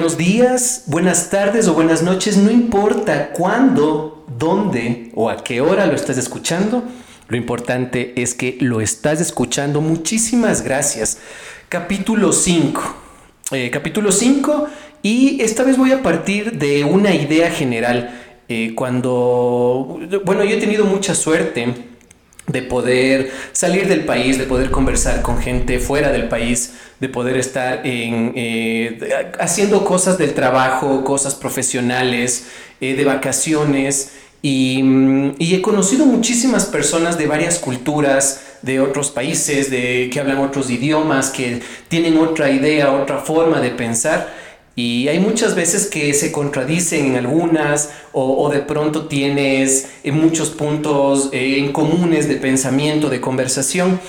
Buenos días, buenas tardes o buenas noches, no importa cuándo, dónde o a qué hora lo estás escuchando, lo importante es que lo estás escuchando. Muchísimas gracias. Capítulo 5. Eh, capítulo 5 y esta vez voy a partir de una idea general. Eh, cuando, bueno, yo he tenido mucha suerte de poder salir del país, de poder conversar con gente fuera del país, de poder estar eh, haciendo cosas del trabajo, cosas profesionales, eh, de vacaciones. Mm, y, he conocido muchísimas personas de varias culturas, de otros países, de, que hablan otros idiomas, que tienen otra idea, otra forma de pensar. Y hay muchas veces que se contradicen en algunas o, de pronto tienes eh, muchos puntos eh, en comunes de pensamiento, de conversación.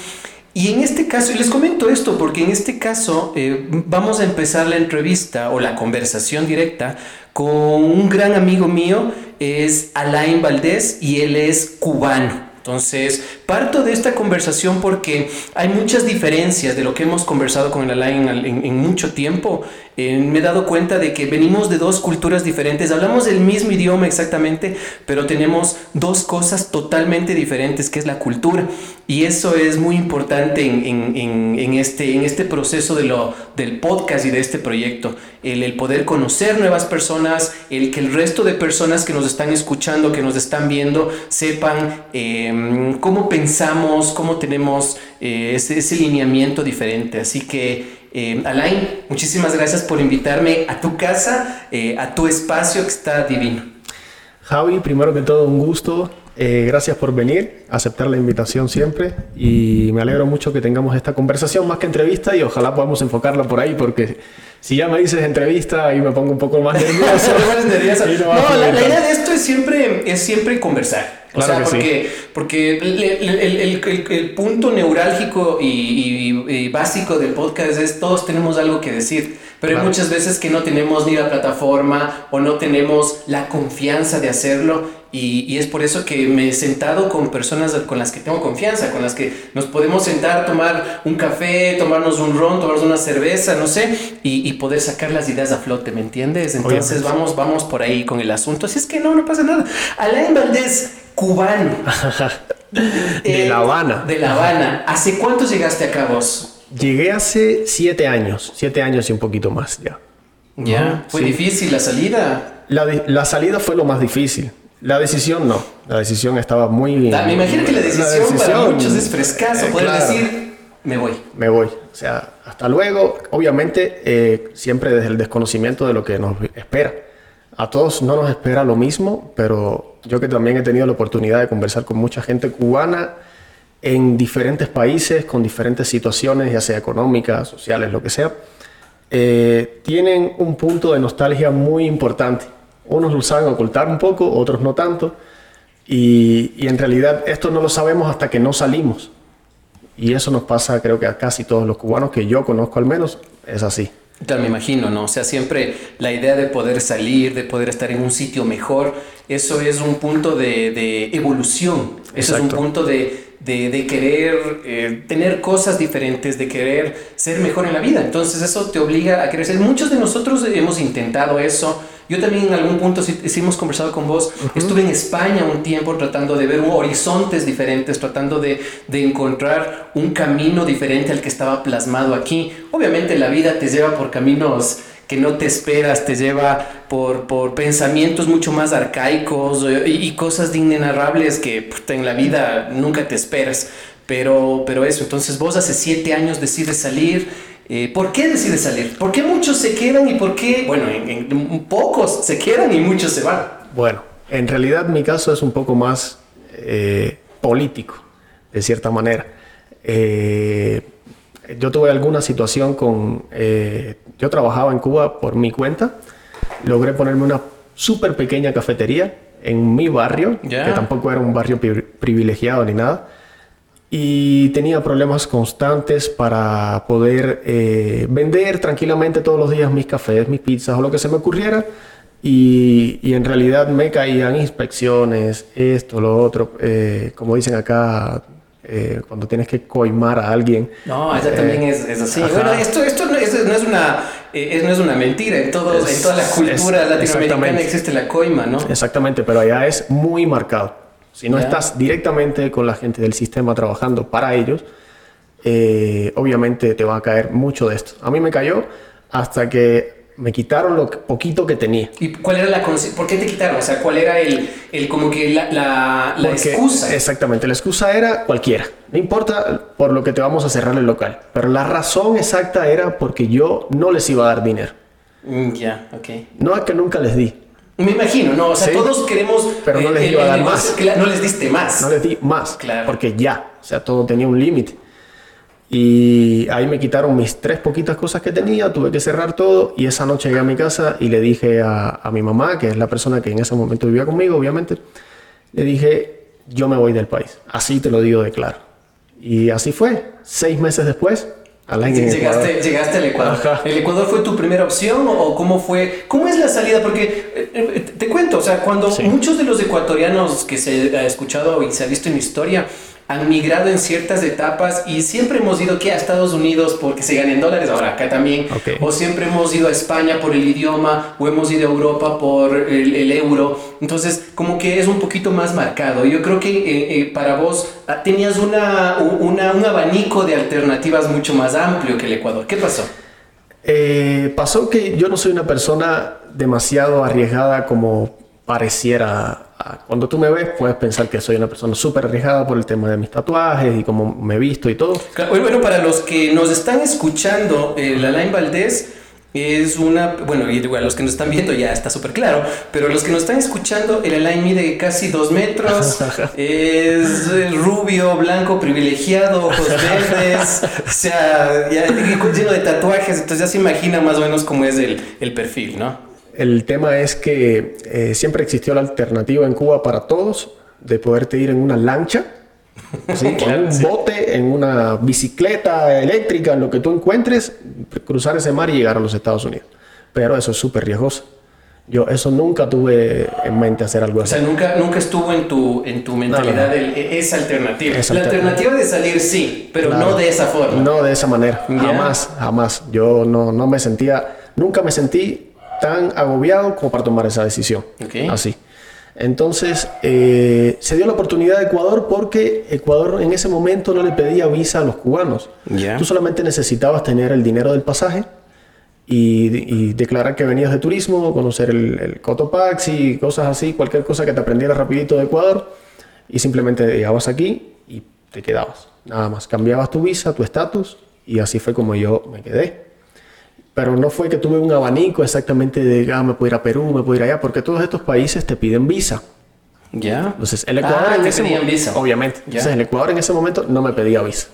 Y en este caso, y les comento esto porque en este caso eh, vamos a empezar la entrevista o la conversación directa con un gran amigo mío, es Alain Valdés y él es cubano. Entonces, parto de esta conversación porque hay muchas diferencias de lo que hemos conversado con el Alain en, mucho tiempo. Eh, me he dado cuenta de que venimos de dos culturas diferentes, hablamos el mismo idioma exactamente, pero tenemos dos cosas totalmente diferentes, que es la cultura. Y eso es muy importante en, este, en este proceso de lo, del podcast y de este proyecto. El, el poder conocer nuevas personas, el que el resto de personas que nos están escuchando, que nos están viendo, sepan... Eh, cómo pensamos, cómo tenemos eh, ese, lineamiento diferente. Así que, em, Alain, muchísimas gracias por invitarme a tu casa, eh, a tu espacio que está divino. Javi, primero que todo, un gusto. Eh, gracias por venir, aceptar la invitación siempre y me alegro mucho que tengamos esta conversación más que entrevista y ojalá podamos enfocarla por ahí porque si ya me dices entrevista ahí me pongo un poco más nervioso. no, la, la, idea de esto es siempre, es siempre conversar. O sea, porque, porque el, punto neurálgico y, básico del podcast es todos tenemos algo que decir, pero hay muchas veces que no tenemos ni la plataforma o no tenemos la confianza de hacerlo y, es por eso que me he sentado con personas con las que tengo confianza, con las que nos podemos sentar, tomar un café, tomarnos un ron, tomarnos una cerveza, no sé, y, poder sacar las ideas a flote, ¿me entiendes? Entonces vamos, vamos por ahí con el asunto. Así es que no, no pasa nada. Alain Valdés cubano. de La Habana. De La Habana. ¿Hace cuánto llegaste acá vos? Llegué hace siete años, siete años y un poquito más ya. Ya, fue difícil la salida. La, salida fue lo más difícil. La decisión no. La decisión estaba muy. me imagino que la decisión, para muchos es frescaso, poder decir, me voy. Me voy. O sea, hasta luego. Obviamente, eh, siempre desde el desconocimiento de lo que nos espera. A todos no nos espera lo mismo, pero yo que también he tenido la oportunidad de conversar con mucha gente cubana en diferentes países, con diferentes situaciones, ya sea económicas, sociales, lo que sea, eh, tienen un punto de nostalgia muy importante. Unos lo saben ocultar un poco, otros no tanto, y, y en realidad esto no lo sabemos hasta que no salimos. Y eso nos pasa creo que a casi todos los cubanos que yo conozco al menos, es así. Ya me imagino, ¿no? O sea, siempre la idea de poder salir, de poder estar en un sitio mejor, eso es un punto de, evolución, eso es un punto de, querer eh, tener cosas diferentes, de querer ser mejor en la vida. Entonces eso te obliga a crecer. Muchos de nosotros hemos intentado eso, yo también en algún punto, si, hemos conversado con vos, estuve en España un tiempo tratando de ver horizontes diferentes, tratando de, encontrar un camino diferente al que estaba plasmado aquí. Obviamente la vida te lleva por caminos que no te esperas, te lleva por, por pensamientos mucho más arcaicos y, cosas inenarrables que en la vida nunca te esperas. Pero, pero eso, entonces vos hace siete años decides salir eh, ¿Por qué decide salir? ¿Por qué muchos se quedan y por qué, bueno, en, pocos se quedan y muchos se van? Bueno, en realidad mi caso es un poco más eh, político, de cierta manera. Eh, yo tuve alguna situación con... eh, yo trabajaba en Cuba por mi cuenta, logré ponerme una súper pequeña cafetería en mi barrio, que tampoco era un barrio pri- privilegiado ni nada, y tenía problemas constantes para poder eh, vender tranquilamente todos los días mis cafés, mis pizzas o lo que se me ocurriera. Y, y en realidad me caían inspecciones, esto, lo otro, eh, como dicen acá, eh, cuando tienes que coimar a alguien. No, esa Eh, también es, es así. ajá. Bueno, esto, esto no, es, no es una, eh, no es una mentira. En, todos, Es- en toda la cultura latinoamericana existe la coima, ¿no? Exactamente, pero allá es muy marcado. Si no estás directamente con la gente del sistema trabajando para ellos, eh, obviamente te va a caer mucho de esto. A mí me cayó hasta que me quitaron lo poquito que tenía. ¿Y cuál era la ¿Por qué te quitaron? O sea, ¿cuál era el, el como que la, la, la Porque- excusa? Exactamente, la excusa era cualquiera. No importa por lo que te vamos a cerrar el local. Pero la razón exacta era porque yo no les iba a dar dinero. Mm, Ya, ok. No es que nunca les di. Me imagino, ¿no? O sea, Sí. todos queremos. eh, Pero no les el- iba a dar más. no les diste más. No les di más. Claro. Porque ya, o sea, todo tenía un límite. Y ahí me quitaron mis tres poquitas cosas que tenía, tuve que cerrar todo y esa noche llegué a mi casa y le dije a, a mi mamá, que es la persona que en ese momento vivía conmigo, obviamente, le dije, yo me voy del país. Así te lo digo de claro. Y así fue. Seis meses después, al año. Llegaste, llegaste al Ecuador. Ajá. ¿El Ecuador fue tu primera opción o, cómo fue? ¿Cómo es la salida? Porque eh, eh, te cuento, o sea, cuando Sí. muchos de los ecuatorianos que se ha escuchado y se ha visto en historia han migrado en ciertas etapas y siempre hemos ido que a Estados Unidos porque se ganan dólares, ahora acá también, o siempre hemos ido a España por el idioma o hemos ido a Europa por el, el euro, entonces como que es un poquito más marcado. Yo creo que eh, eh, para vos ah, tenías una- un abanico de alternativas mucho más amplio que el Ecuador. ¿Qué pasó? Eh, pasó que yo no soy una persona demasiado arriesgada como pareciera. Cuando tú me ves, puedes pensar que soy una persona súper arriesgada por el tema de mis tatuajes y cómo me he visto y todo. Bueno, para los que nos están escuchando, el Alain Valdés es una, bueno, y igual los que nos están viendo ya está súper claro, pero los que nos están escuchando, el Alain mide casi dos metros, es eh, rubio, blanco, privilegiado, ojos verdes, o sea, ya lleno de tatuajes, entonces ya se imagina más o menos cómo es el, el perfil, ¿no? El tema es que eh, siempre existió la alternativa en Cuba para todos de poderte ir en una lancha, ¿sí? Claro, en un sí. bote, en una bicicleta eléctrica, en lo que tú encuentres, cruzar ese mar y llegar a los Estados Unidos. Pero eso es súper riesgoso. Yo eso nunca tuve en mente hacer algo O así. sea, nunca, nunca estuvo en tu, en tu mentalidad no. el- e- esa alternativa. Esa la alternativa. de salir sí, pero Claro. no de esa forma. No de esa manera, jamás, jamás. Yo no, no me sentía, nunca me sentí tan agobiado como para tomar esa decisión. Así. Entonces, eh, se dio la oportunidad de Ecuador porque Ecuador en ese momento no le pedía visa a los cubanos. Ya. Tú solamente necesitabas tener el dinero del pasaje y, y declarar que venías de turismo, conocer el, el Cotopaxi, cosas así, cualquier cosa que te aprendiera rapidito de Ecuador y simplemente llegabas aquí y te quedabas. Nada más, cambiabas tu visa, tu estatus y así fue como yo me quedé. Pero no fue que tuve un abanico exactamente de, ah, me puedo ir a Perú, me puedo ir allá, porque todos estos países te piden visa. Ya. Entonces, el Ecuador Ah, en ese pedían mo- visa. Obviamente. Ya. Entonces, el Ecuador en ese momento no me pedía visa.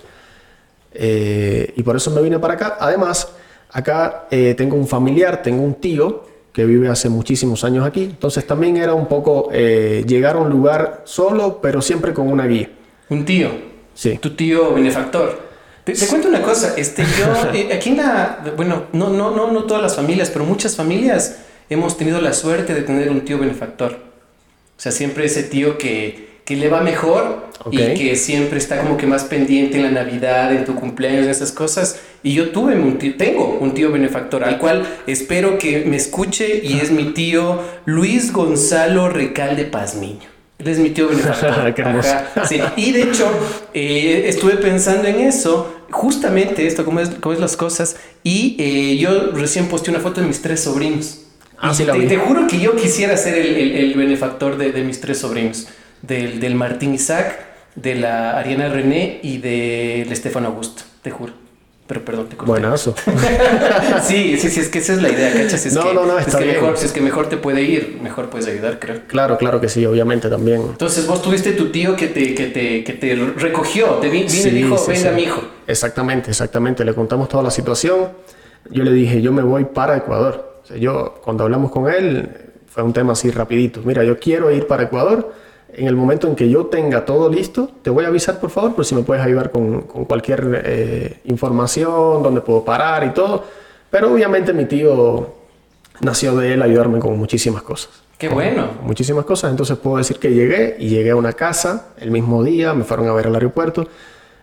Eh, y por eso me vine para acá. Además, acá eh, tengo un familiar, tengo un tío que vive hace muchísimos años aquí. Entonces, también era un poco eh, llegar a un lugar solo, pero siempre con una guía. Un tío. Sí. Tu tío benefactor. Te, te cuento una cosa, este, yo, eh, aquí en la, bueno, no, no, no, no todas las familias, pero muchas familias hemos tenido la suerte de tener un tío benefactor. O sea, siempre ese tío que, que le va mejor y que siempre está como que más pendiente en la Navidad, en tu cumpleaños, en esas cosas. Y yo tuve un tío, tengo un tío benefactor, al cual espero que me escuche y es mi tío Luis Gonzalo Recalde Pazmiño. Él es mi tío benefactor. Qué hermoso. Ajá, sí. Y de hecho, eh, estuve pensando en eso, justamente esto, cómo es, cómo es las cosas, y eh, yo recién posté una foto de mis tres sobrinos. Ah, sí te, juro que yo quisiera ser el, el- el benefactor de, de mis tres sobrinos, del, del Martín Isaac, de la Ariana René y del Estefano Augusto, te juro. Pero perdón, te corté. Buenazo. sí, sí, sí, es que esa es la idea, ¿cachas? Es No, que, no, no, es está que bien. mejor, si es que mejor te puede ir, mejor puedes ayudar, creo. Claro, claro que sí, obviamente también. Entonces vos tuviste tu tío que te, que te, que te recogió, te vi- vino Sí, y dijo, sí, venga sí. mi hijo. Exactamente, exactamente. Le contamos toda la situación. Yo le dije, yo me voy para Ecuador. O sea, yo, cuando hablamos con él, fue un tema así rapidito. Mira, yo quiero ir para Ecuador. En el momento en que yo tenga todo listo, te voy a avisar, por favor, por si me puedes ayudar con, con cualquier eh, información, dónde puedo parar y todo. Pero obviamente mi tío nació de él ayudarme con muchísimas cosas. Qué bueno. muchísimas cosas. Entonces puedo decir que llegué y llegué a una casa el mismo día, me fueron a ver al aeropuerto,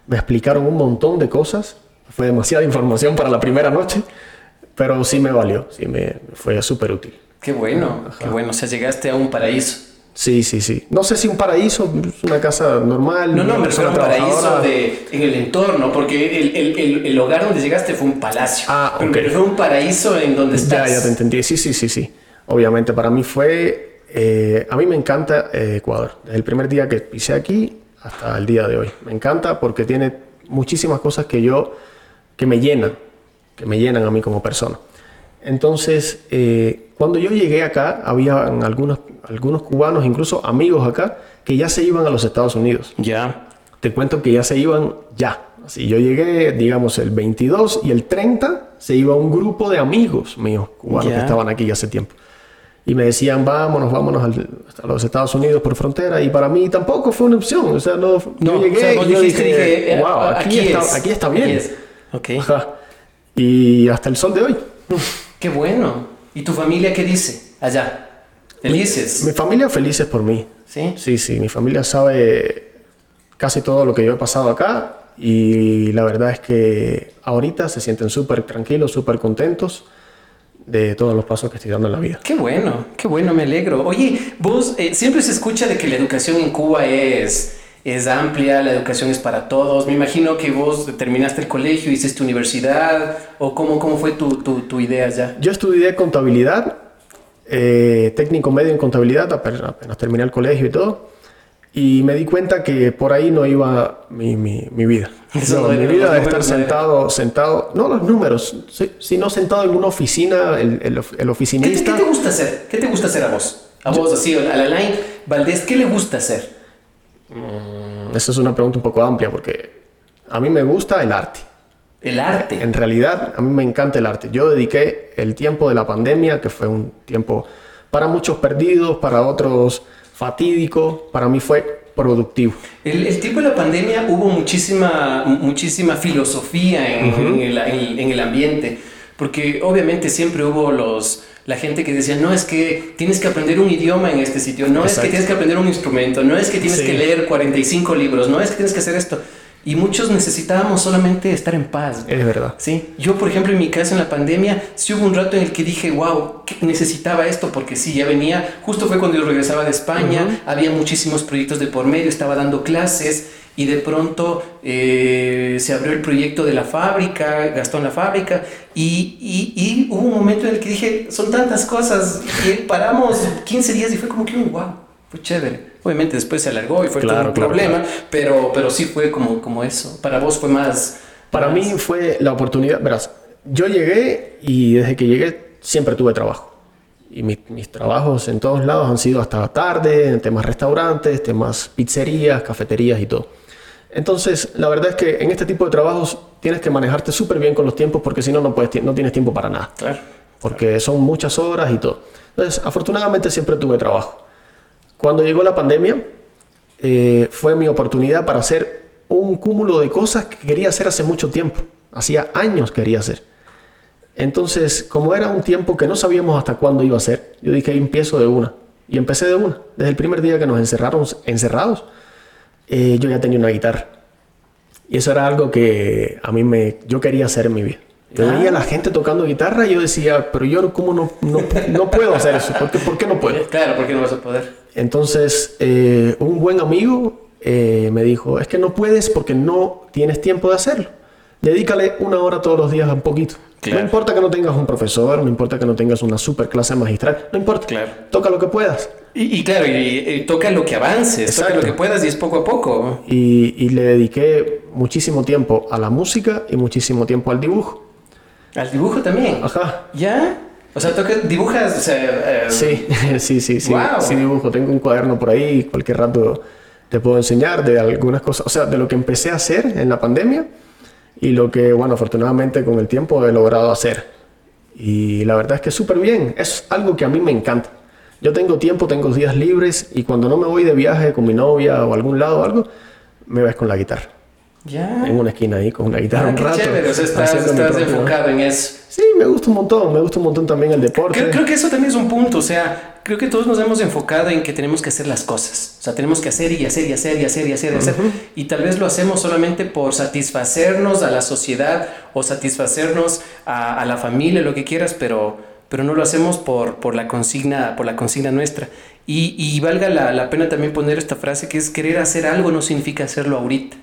me explicaron un montón de cosas. Fue demasiada información para la primera noche, pero sí me valió, sí me fue súper útil. Qué bueno, qué bueno. O sea, llegaste a un paraíso. Sí, sí, sí. No sé si un paraíso, una casa normal. No, no, me refiero a un persona paraíso trabajadora. de, en el entorno, porque el, el, el, el hogar donde llegaste fue un palacio. Ah, Pero ok. me refiero a un paraíso en donde Ya, estás. ya te entendí. Sí, sí, sí, sí. Obviamente para mí fue... eh, a mí me encanta eh, Ecuador. Desde el primer día que pisé aquí hasta el día de hoy. Me encanta porque tiene muchísimas cosas que yo... que me llenan. Que me llenan a mí como persona. Entonces, eh, cuando yo llegué acá, había algunos, algunos cubanos, incluso amigos acá, que ya se iban a los Estados Unidos Ya. te cuento que ya se iban ya. Así yo llegué, digamos, el 22 y el 30 se iba un grupo de amigos míos cubanos Ya. que estaban aquí ya hace tiempo. Y me decían, vámonos, vámonos al- a los Estados Unidos por frontera. Y para mí tampoco fue una opción. O sea, no, No, yo llegué o sea, vos y yo dije, dije, eh, wow, aquí, aquí está, es, aquí está bien. aquí es. Ok. Ajá. Y hasta el sol de hoy. Qué bueno. ¿Y tu familia qué dice allá? Felices. Mi familia felices por mí. ¿Sí? Sí, sí, mi familia sabe casi todo lo que yo he pasado acá y la verdad es que ahorita se sienten súper tranquilos, súper contentos de todos los pasos que estoy dando en la vida. Qué bueno, qué bueno, me alegro. Oye, vos eh, siempre se escucha de que la educación en Cuba es, es amplia, la educación es para todos. Me imagino que vos terminaste el colegio, hiciste universidad, o cómo, cómo fue tu, tu, tu idea ya. Yo estudié contabilidad, eh, técnico medio en contabilidad, apenas, terminé el colegio y todo, y me di cuenta que por ahí no iba mi, mi- mi vida. Eso No, no mi vida de estar sentado, sentado, no los números, si- sino sentado en una oficina, el, el el ¿Qué te, oficinista. qué te gusta hacer? ¿Qué te gusta hacer a vos? A vos, así, a la line, Valdés, ¿qué le gusta hacer? Esa es una pregunta un poco amplia porque a mí me gusta el arte. El arte. En realidad, a mí me encanta el arte. Yo dediqué el tiempo de la pandemia, que fue un tiempo para muchos perdidos, para otros fatídico, para mí fue productivo. El, el tiempo de la pandemia hubo muchísima, muchísima filosofía en, en el, en- en el ambiente, porque obviamente siempre hubo los, la gente que decía, no es que tienes que aprender un idioma en este sitio, no es Exacto. que tienes que aprender un instrumento, no es que tienes Sí. que leer 45 libros, no es que tienes que hacer esto. Y muchos necesitábamos solamente estar en paz. Es verdad. Sí, yo por ejemplo en mi caso en la pandemia, sí hubo un rato en el que dije, wow, necesitaba esto porque sí, ya venía, justo fue cuando yo regresaba de España, había muchísimos proyectos de por medio, estaba dando clases y de pronto eh, se abrió el proyecto de la fábrica, gastó en la fábrica y, y- y hubo un momento en el que dije, son tantas cosas y paramos 15 días y fue como que un wow, fue chévere. Obviamente después se alargó y fue todo Claro, un claro, problema, Pero, pero sí fue como, como eso. Para vos fue más... Para más- mí fue la oportunidad, verás, yo llegué y desde que llegué siempre tuve trabajo. Y mi- mis trabajos en todos lados han sido hasta tarde, en temas restaurantes, temas pizzerías, cafeterías y todo. Entonces, la verdad es que en este tipo de trabajos tienes que manejarte súper bien con los tiempos porque si no, no, puedes, no tienes tiempo para nada. Claro. Porque son muchas horas y todo. Entonces, afortunadamente siempre tuve trabajo. Cuando llegó la pandemia, eh, fue mi oportunidad para hacer un cúmulo de cosas que quería hacer hace mucho tiempo. Hacía años quería hacer. Entonces, como era un tiempo que no sabíamos hasta cuándo iba a ser, yo dije, empiezo de una. Y empecé de una. Desde el primer día que nos encerraron encerrados, eh, yo ya tenía una guitarra. Y eso era algo que a mí me, yo quería hacer en mi vida. Yo Ah. veía a la gente tocando guitarra y yo decía, pero yo cómo no, no, no puedo hacer eso. ¿Por qué, por qué no puedo? Claro, porque no vas a poder. Entonces, eh, un buen amigo eh, me dijo, es que no puedes porque no tienes tiempo de hacerlo. Dedícale una hora todos los días a un poquito. No importa que no tengas un profesor, no importa que no tengas una super clase magistral, no importa. Claro. Toca lo que puedas. Y, claro, y, toca lo que avances, toca lo que puedas y es poco a poco. Y, y, le dediqué muchísimo tiempo a la música y muchísimo tiempo al dibujo. ¿Al dibujo también? Ajá. ¿Ya? O sea, toca, dibujas, o sea, eh, Sí, sí, sí, sí. Sí dibujo. Tengo un cuaderno por ahí, cualquier rato te puedo enseñar de algunas cosas, o sea, de lo que empecé a hacer en la pandemia y lo que, bueno, afortunadamente con el tiempo he logrado hacer. Y la verdad es que súper bien, es algo que a mí me encanta. Yo tengo tiempo, tengo días libres y cuando no me voy de viaje con mi novia o algún lado o algo, me ves con la guitarra. Ya. En una esquina ahí con una guitarra ah, un rato. Chévere, o sea, estás, estás enfocado en eso. Sí, me gusta un montón, me gusta un montón también el deporte. Creo, creo, que eso también es un punto, o sea, creo que todos nos hemos enfocado en que tenemos que hacer las cosas, o sea, tenemos que hacer y hacer y hacer y hacer y hacer y hacer, y tal vez lo hacemos solamente por satisfacernos a la sociedad o satisfacernos a, a la familia, lo que quieras, pero, pero no lo hacemos por, por, la, consigna, por la consigna nuestra. Y, y valga la, la pena también poner esta frase que es querer hacer algo no significa hacerlo ahorita.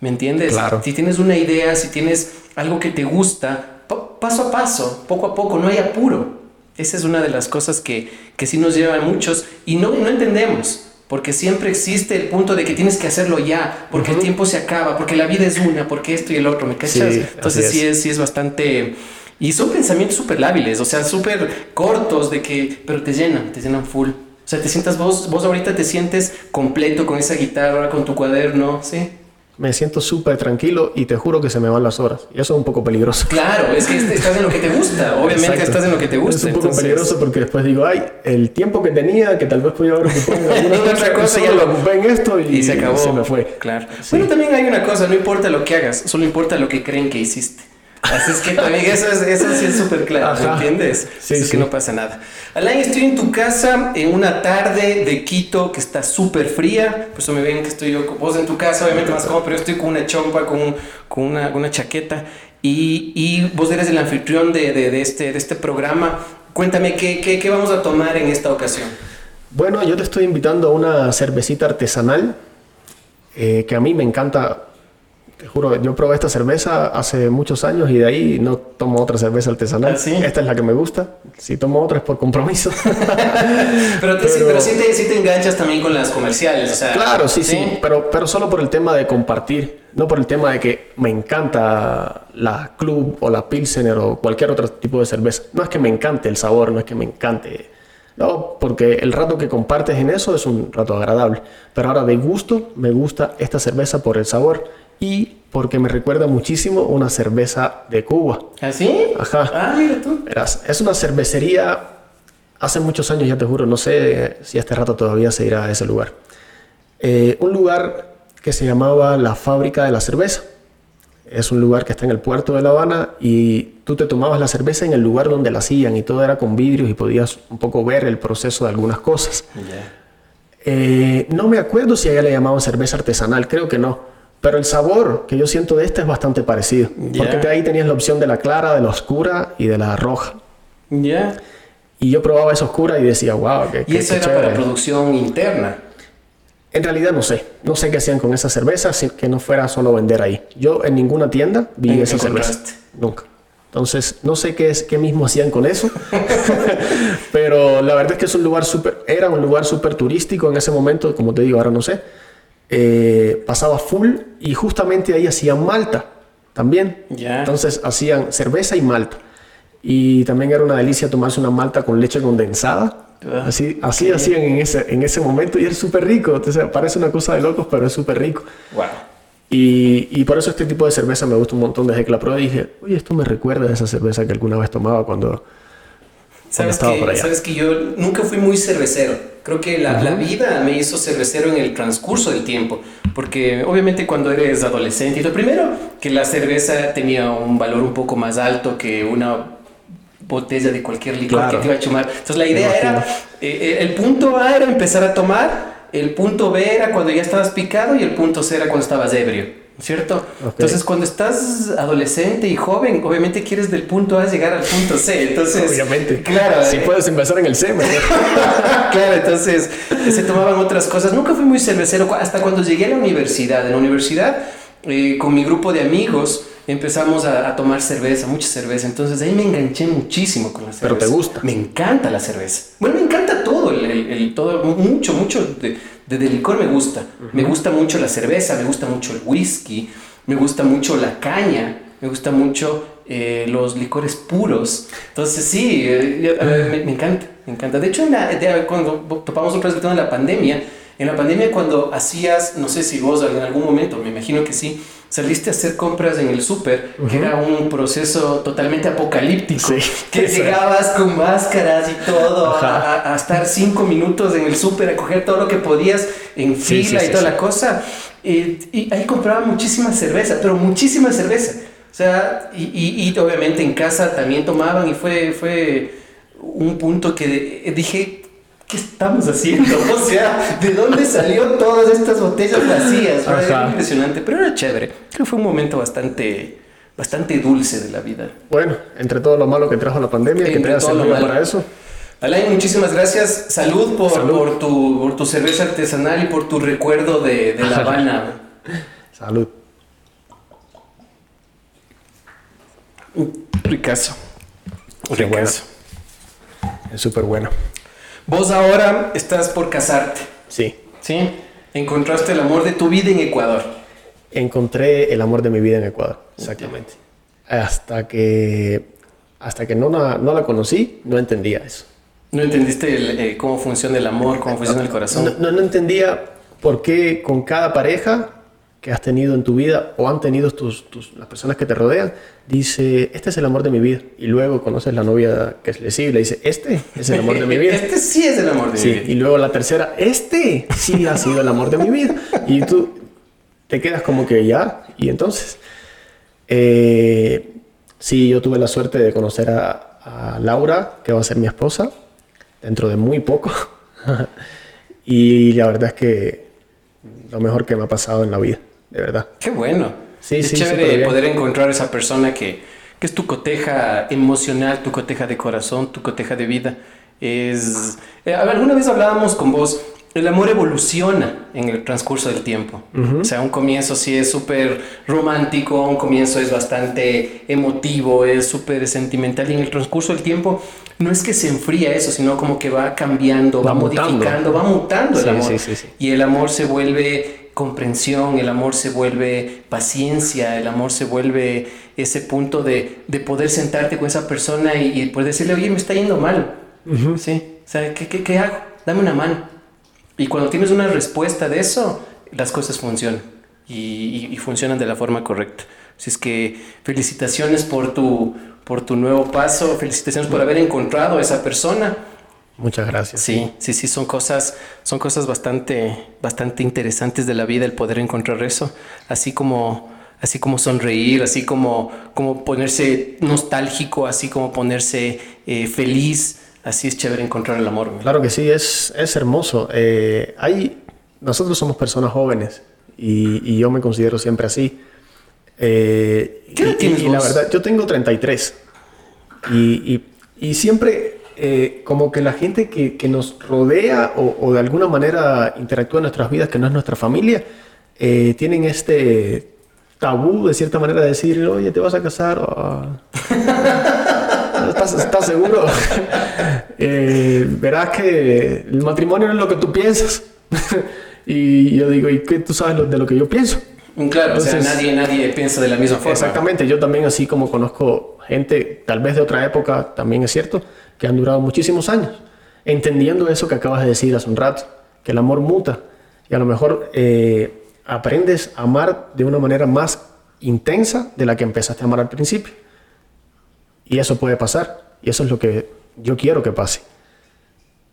¿Me entiendes? Claro. Si tienes una idea, si tienes algo que te gusta, paso a paso, poco a poco, no hay apuro. Esa es una de las cosas que, que sí nos llevan muchos y no, no entendemos. Porque siempre existe el punto de que tienes que hacerlo ya, porque el tiempo se acaba, porque la vida es una, porque esto y el otro, ¿me cachas? Entonces sí es, sí es bastante... Y son pensamientos súper lábiles, o sea, súper cortos de que, pero te llenan, te llenan full. O sea, te sientas vos, vos ahorita te sientes completo con esa guitarra, con tu cuaderno, ¿sí? Me siento súper tranquilo y te juro que se me van las horas. Y eso es un poco peligroso. Claro, es que estás en lo que te gusta. Obviamente estás en lo que te gusta. Es un poco peligroso porque después digo, ay, el tiempo que tenía, que tal vez podía haber ocupado en alguna otra cosa, ya lo ocupé en esto y, se acabó. Se me fue. Claro. Bueno, también hay una cosa, no importa lo que hagas, solo importa lo que creen que hiciste. Así es que también eso, es, eso sí es súper claro, ¿me entiendes? Sí, es que no pasa nada. Alain, estoy en tu casa en una tarde de Quito que está súper fría. Por eso me ven que estoy yo, vos en tu casa, obviamente más cómodo, pero yo estoy con una chompa, con, con una, una, chaqueta. Y, y, vos eres el anfitrión de, de, de, este, de este programa. Cuéntame, ¿qué, ¿qué, qué vamos a tomar en esta ocasión? Bueno, yo te estoy invitando a una cervecita artesanal eh, que a mí me encanta te juro, yo probé esta cerveza hace muchos años y de ahí no tomo otra cerveza artesanal. ¿Ah, esta es la que me gusta. Si tomo otra es por compromiso. pero, te, pero... sí, te, enganchas también con las comerciales. O sea, claro, sí, sí, Pero, pero solo por el tema de compartir. No por el tema de que me encanta la Club o la Pilsener o cualquier otro tipo de cerveza. No es que me encante el sabor, no es que me encante no, porque el rato que compartes en eso es un rato agradable. Pero ahora de gusto, me gusta esta cerveza por el sabor y porque me recuerda muchísimo una cerveza de Cuba. ¿Ah, sí? Ajá. Ah, mira tú. Verás, es una cervecería, hace muchos años ya te juro, no sé si este rato todavía se irá a ese lugar. Eh, un lugar que se llamaba la Fábrica de la Cerveza. Es un lugar que está en el puerto de La Habana y tú te tomabas la cerveza en el lugar donde la hacían y todo era con vidrios y podías un poco ver el proceso de algunas cosas. Eh, no me acuerdo si a ella le llamaban cerveza artesanal, creo que no. Pero el sabor que yo siento de esta es bastante parecido. Porque ahí tenías la opción de la clara, de la oscura y de la roja. Ya. Y yo probaba esa oscura y decía, wow, qué ¿Y eso era para producción interna? En realidad no sé. No sé qué hacían con esa cerveza, que no fuera solo vender ahí. Yo en ninguna tienda vi esa cerveza. Nunca. Entonces, no sé qué, es, qué mismo hacían con eso. Pero la verdad es que es un lugar súper... Era un lugar súper turístico en ese momento. Como te digo, ahora no sé eh, pasaba full y justamente ahí hacían malta también. Entonces hacían cerveza y malta. Y también era una delicia tomarse una malta con leche condensada. Ah, así, así hacían en ese, en ese momento y es súper rico. Entonces, parece una cosa de locos, pero es súper rico. Wow. Y, y, por eso este tipo de cerveza me gusta un montón. Desde que la probé dije, oye, esto me recuerda a esa cerveza que alguna vez tomaba cuando, ¿Sabes que, Sabes que yo nunca fui muy cervecero. Creo que la, la, vida me hizo cervecero en el transcurso del tiempo. Porque obviamente cuando eres adolescente, y lo primero, que la cerveza tenía un valor un poco más alto que una botella de cualquier licor que te iba a chumar. Entonces la idea era, eh, eh, el punto A era empezar a tomar, el punto B era cuando ya estabas picado y el punto C era cuando estabas ebrio. ¿Cierto? Entonces, cuando estás adolescente y joven, obviamente quieres del punto A llegar al punto C. Entonces, obviamente. Claro. Si puedes empezar en el C, claro, entonces se tomaban otras cosas. Nunca fui muy cervecero hasta cuando llegué a la universidad. En la universidad, eh, con mi grupo de amigos, empezamos a, tomar cerveza, mucha cerveza. Entonces ahí me enganché muchísimo con la cerveza. Pero te gusta. Me encanta la cerveza. Bueno, me encanta todo, el, todo mucho, mucho de, de, licor me gusta. Me gusta mucho la cerveza, me gusta mucho el whisky, me gusta mucho la caña, me gusta mucho eh, los licores puros. Entonces sí, eh, me, encanta, me encanta. De hecho, cuando topamos un resultado en la pandemia, en la pandemia cuando hacías, no sé si vos en algún momento, me imagino que sí, saliste a hacer compras en el súper, que era un proceso totalmente apocalíptico, que llegabas con máscaras y todo, a, estar cinco minutos en el súper, a coger todo lo que podías en fila y toda la cosa. y ahí compraba muchísima cerveza, pero muchísima cerveza. O sea, y, y, obviamente en casa también tomaban y fue, fue un punto que dije, ¿qué estamos haciendo? O sea, ¿de dónde salió todas estas botellas vacías? Era impresionante, pero era chévere. Creo que fue un momento bastante, bastante dulce de la vida. Bueno, entre todo lo malo que trajo la pandemia, que te servido para eso. Alain, muchísimas gracias. Salud por, Por, tu, por tu cerveza artesanal y por tu recuerdo de, de La Habana. Salud. Ricazo. Ricazo. Es súper bueno. Vos ahora estás por casarte. Sí. ¿Sí? Encontraste el amor de tu vida en Ecuador. Encontré el amor de mi vida en Ecuador, exactamente. Hasta que, hasta que no, la, no la conocí, no entendía eso. ¿No entendiste eh, cómo funciona el amor, cómo funciona el corazón? No, no, entendía por qué con cada pareja que has tenido en tu vida o han tenido tus, las personas que te rodean, dice, este es el amor de mi vida. Y luego conoces la novia que es lesiva y le dice, este es el amor de mi vida. este sí es el amor de mi vida. Y luego la tercera, este sí ha sido el amor de mi vida. Y tú te quedas como que ya. Y entonces, eh, sí, yo tuve la suerte de conocer a, a Laura, que va a ser mi esposa, dentro de muy poco. y la verdad es que lo mejor que me ha pasado en la vida de verdad. Qué bueno. Sí, es chévere poder encontrar esa persona que, que, es tu coteja emocional, tu coteja de corazón, tu coteja de vida. Es, eh, alguna vez hablábamos con vos, el amor evoluciona en el transcurso del tiempo. O sea, un comienzo sí es súper romántico, un comienzo es bastante emotivo, es súper sentimental y en el transcurso del tiempo no es que se enfría eso, sino como que va cambiando, va, modificando, va mutando el amor. y el amor se vuelve comprensión, el amor se vuelve paciencia, el amor se vuelve ese punto de, poder sentarte con esa persona y, poder decirle, oye, me está yendo mal. ¿Sí? O sea, ¿qué, hago? Dame una mano. Y cuando tienes una respuesta de eso, las cosas funcionan y, funcionan de la forma correcta. Así es que felicitaciones por tu, por tu nuevo paso, felicitaciones por haber encontrado a esa persona Muchas gracias. Sí, sí, sí, son cosas, son cosas bastante, bastante interesantes de la vida el poder encontrar eso, así como, así como sonreír, así como, como ponerse nostálgico, así como ponerse eh, feliz, así es chévere encontrar el amor. Claro que sí, es, es hermoso. Eh, hay, nosotros somos personas jóvenes y, yo me considero siempre así. Eh, ¿Qué y, y, la verdad, yo tengo 33 y, y siempre eh, como que la gente que, que nos rodea o, o, de alguna manera interactúa en nuestras vidas, que no es nuestra familia, eh, tienen este tabú de cierta manera de decir, oye, te vas a casar. ¿Estás, seguro? eh, verás que el matrimonio no es lo que tú piensas. y yo digo, ¿y qué tú sabes de lo que yo pienso? Claro, o sea, nadie, nadie piensa de la misma forma. Exactamente, yo también así como conozco gente, tal vez de otra época, también es cierto, que han durado muchísimos años, entendiendo eso que acabas de decir hace un rato, que el amor muta y a lo mejor eh, aprendes a amar de una manera más intensa de la que empezaste a amar al principio. Y eso puede pasar, y eso es lo que yo quiero que pase.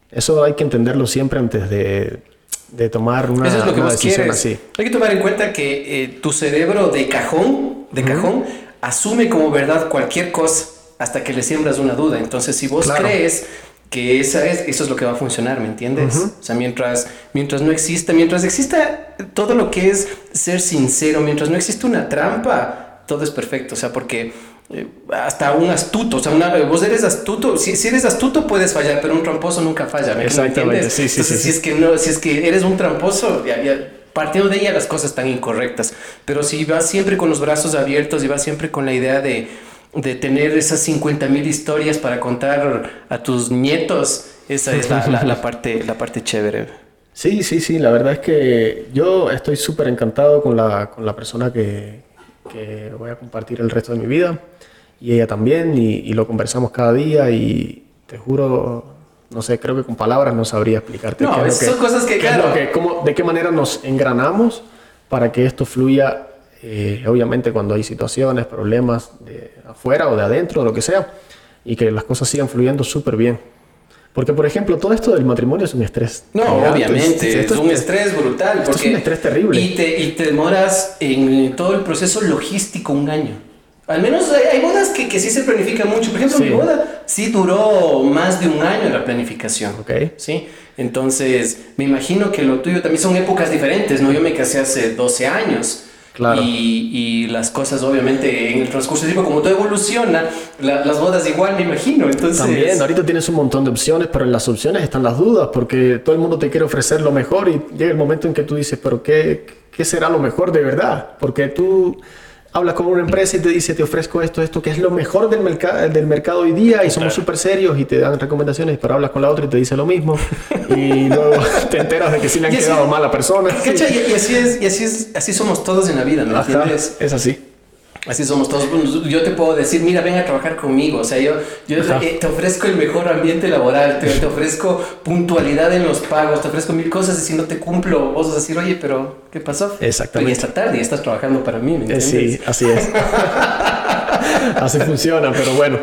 Eso hay que entenderlo siempre antes de, de tomar una, eso es lo que decisión así. Hay que tomar en cuenta que eh, tu cerebro de cajón, de cajón, asume como verdad cualquier cosa hasta que le siembras una duda. Entonces, si vos crees que esa es, eso es lo que va a funcionar, ¿me entiendes? O sea, mientras, mientras no exista, mientras exista todo lo que es ser sincero, mientras no existe una trampa, todo es perfecto. O sea, porque eh, hasta un astuto, o sea, una, vos eres astuto, si, si, eres astuto puedes fallar, pero un tramposo nunca falla, ¿me entiendes? Sí, sí, Entonces, si es que no, si es que eres un tramposo, ya, ya partiendo de ella las cosas están incorrectas. Pero si vas siempre con los brazos abiertos y vas siempre con la idea de, de tener esas 50 mil historias para contar a tus nietos, esa es la, la, la parte, la parte chévere. Sí, sí, sí, la verdad es que yo estoy súper encantado con la, con la persona que, que voy a compartir el resto de mi vida y ella también y, y lo conversamos cada día y te juro, no sé, creo que con palabras no sabría explicarte. No, qué es son cosas que, claro. que- cómo- de qué manera nos engranamos para que esto fluya, eh, obviamente cuando hay situaciones, problemas de afuera o de adentro, o lo que sea, y que las cosas sigan fluyendo súper bien. Porque, por ejemplo, todo esto del matrimonio es un estrés. No, obviamente, es esto un estrés brutal. esto es porque- un estrés terrible. Y te, y te demoras en todo el proceso logístico un año. Al menos hay, hay bodas que, que sí se planifican mucho. Por ejemplo, Sí. mi boda sí duró más de un año la planificación. Ok. ¿Sí? Entonces, me imagino que lo tuyo también son épocas diferentes, ¿no? Yo me casé hace 12 años. Claro. Y, y las cosas, obviamente, en el transcurso del tiempo, como todo evoluciona, la- las bodas igual, me imagino. Entonces, También, ahorita tienes un montón de opciones, pero en las opciones están las dudas, porque todo el mundo te quiere ofrecer lo mejor y llega el momento en que tú dices, pero ¿qué, qué será lo mejor de verdad? Porque tú hablas con una empresa y te dice, te ofrezco esto, esto, que es lo mejor del, mercado del mercado hoy día y somos súper serios y te dan recomendaciones, pero hablas con la otra y te dice lo mismo y luego te enteras de que sí le han Y quedado mal a la persona. ¿Cacha? Y, y así es, y así es, así somos todos en la vida, ¿me Ajá, entiendes? es así. Así somos todos. Yo te puedo decir, mira, ven a trabajar conmigo. O sea, yo, eh, te ofrezco el mejor ambiente laboral, te, te ofrezco puntualidad en los pagos, te ofrezco mil cosas y si no te cumplo, vos vas a decir, oye, pero ¿qué pasó? Exactamente. Ya está tarde y estás trabajando para mí, ¿me Eh, entiendes? sí, así es. así funciona, pero bueno.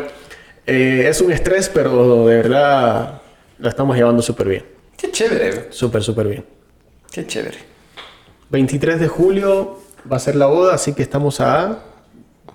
eh, es un estrés, pero de verdad lo estamos llevando súper bien. Qué chévere, Súper, súper bien. qué chévere. 23 de julio va a ser la boda, así que estamos a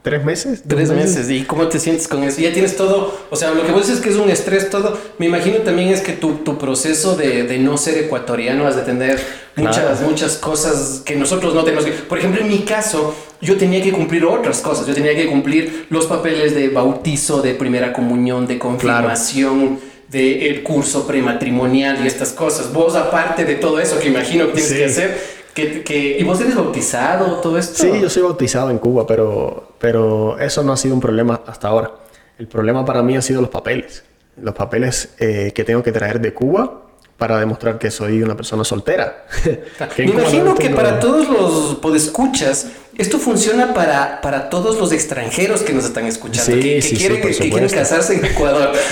tres meses. Tres meses. ¿Y cómo te sientes con eso? Ya tienes todo. O sea, lo que vos dices que es un estrés todo. Me imagino también es que tu, tu proceso de, de no ser ecuatoriano has de tener muchas, Claro. muchas cosas que nosotros no tenemos que. Por ejemplo, en mi caso, yo tenía que cumplir otras cosas. Yo tenía que cumplir los papeles de bautizo, de primera comunión, de confirmación. del curso prematrimonial y estas cosas. Vos, aparte de todo eso que imagino que tienes Sí. que hacer, ¿y vos eres bautizado, todo esto? Sí, yo soy bautizado en Cuba, pero, pero eso no ha sido un problema hasta ahora. El problema para mí ha sido los papeles. Los papeles eh, que tengo que traer de Cuba para demostrar que soy una persona soltera. Me no imagino que para todos los podescuchas, esto funciona para, para todos los extranjeros que nos están escuchando, Sí, que, que sí, sí, quieren, por que quieren casarse en Ecuador.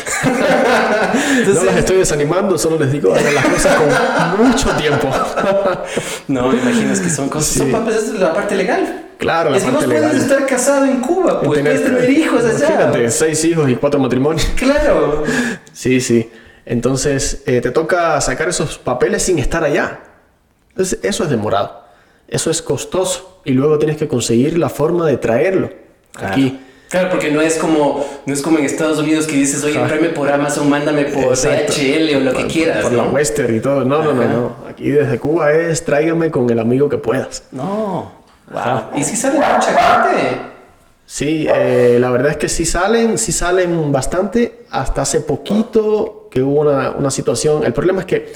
No Entonces, las estoy desanimando, solo les digo hagan las cosas con mucho tiempo. no, me imagino que son cosas, son Sí. esa es la parte legal. Claro, la es parte puedes legal. estar casado en Cuba, pues Tener- puedes tener hijos allá. Imagínate, seis hijos y cuatro matrimonios. Claro. Sí, sí. Entonces, eh, te toca sacar esos papeles sin estar allá. Entonces, eso es demorado. Eso es costoso. Y luego tienes que conseguir la forma de traerlo aquí. Claro, porque no es como no es como en Estados Unidos que dices, oye, tráeme por Amazon, mándame por Exacto. DHL o lo que quieras, Por ¿no? la Western y todo. No, no, no, no. Aquí desde Cuba es tráigame con el amigo que puedas. No. Wow. Y si sale mucha gente. Sí, eh, la verdad es que sí salen, sí salen bastante. Hasta hace poquito que hubo una, una situación. El problema es que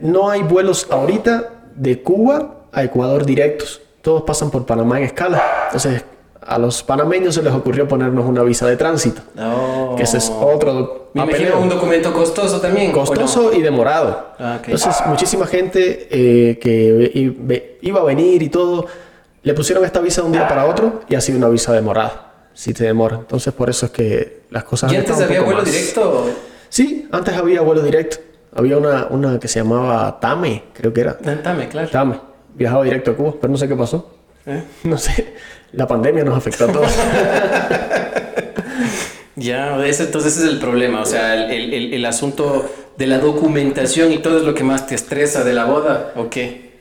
no hay vuelos ahorita de Cuba a Ecuador directos. Todos pasan por Panamá en escala. Entonces, a los panameños se les ocurrió ponernos una visa de tránsito. No. Que ese es otro Me imagino un documento costoso también. costoso y demorado. Ah. Entonces, muchísima gente eh, que iba a venir y todo, le pusieron esta visa de un día para otro y ha sido una visa demorada. Si te demora. Entonces, por eso es que las cosas ¿Y antes había vuelo más- directo? Sí, antes había vuelo directo. Había una, una que se llamaba Tame, creo que era. Dame, claro. Tame. Viajaba directo a Cuba, pero no sé qué pasó. ¿Eh? No sé. La pandemia nos afectó a todos. Ya, ese, entonces ese es el problema. O sea, el, el- el- el asunto de la documentación y todo es lo que más te estresa de la boda, ¿o qué?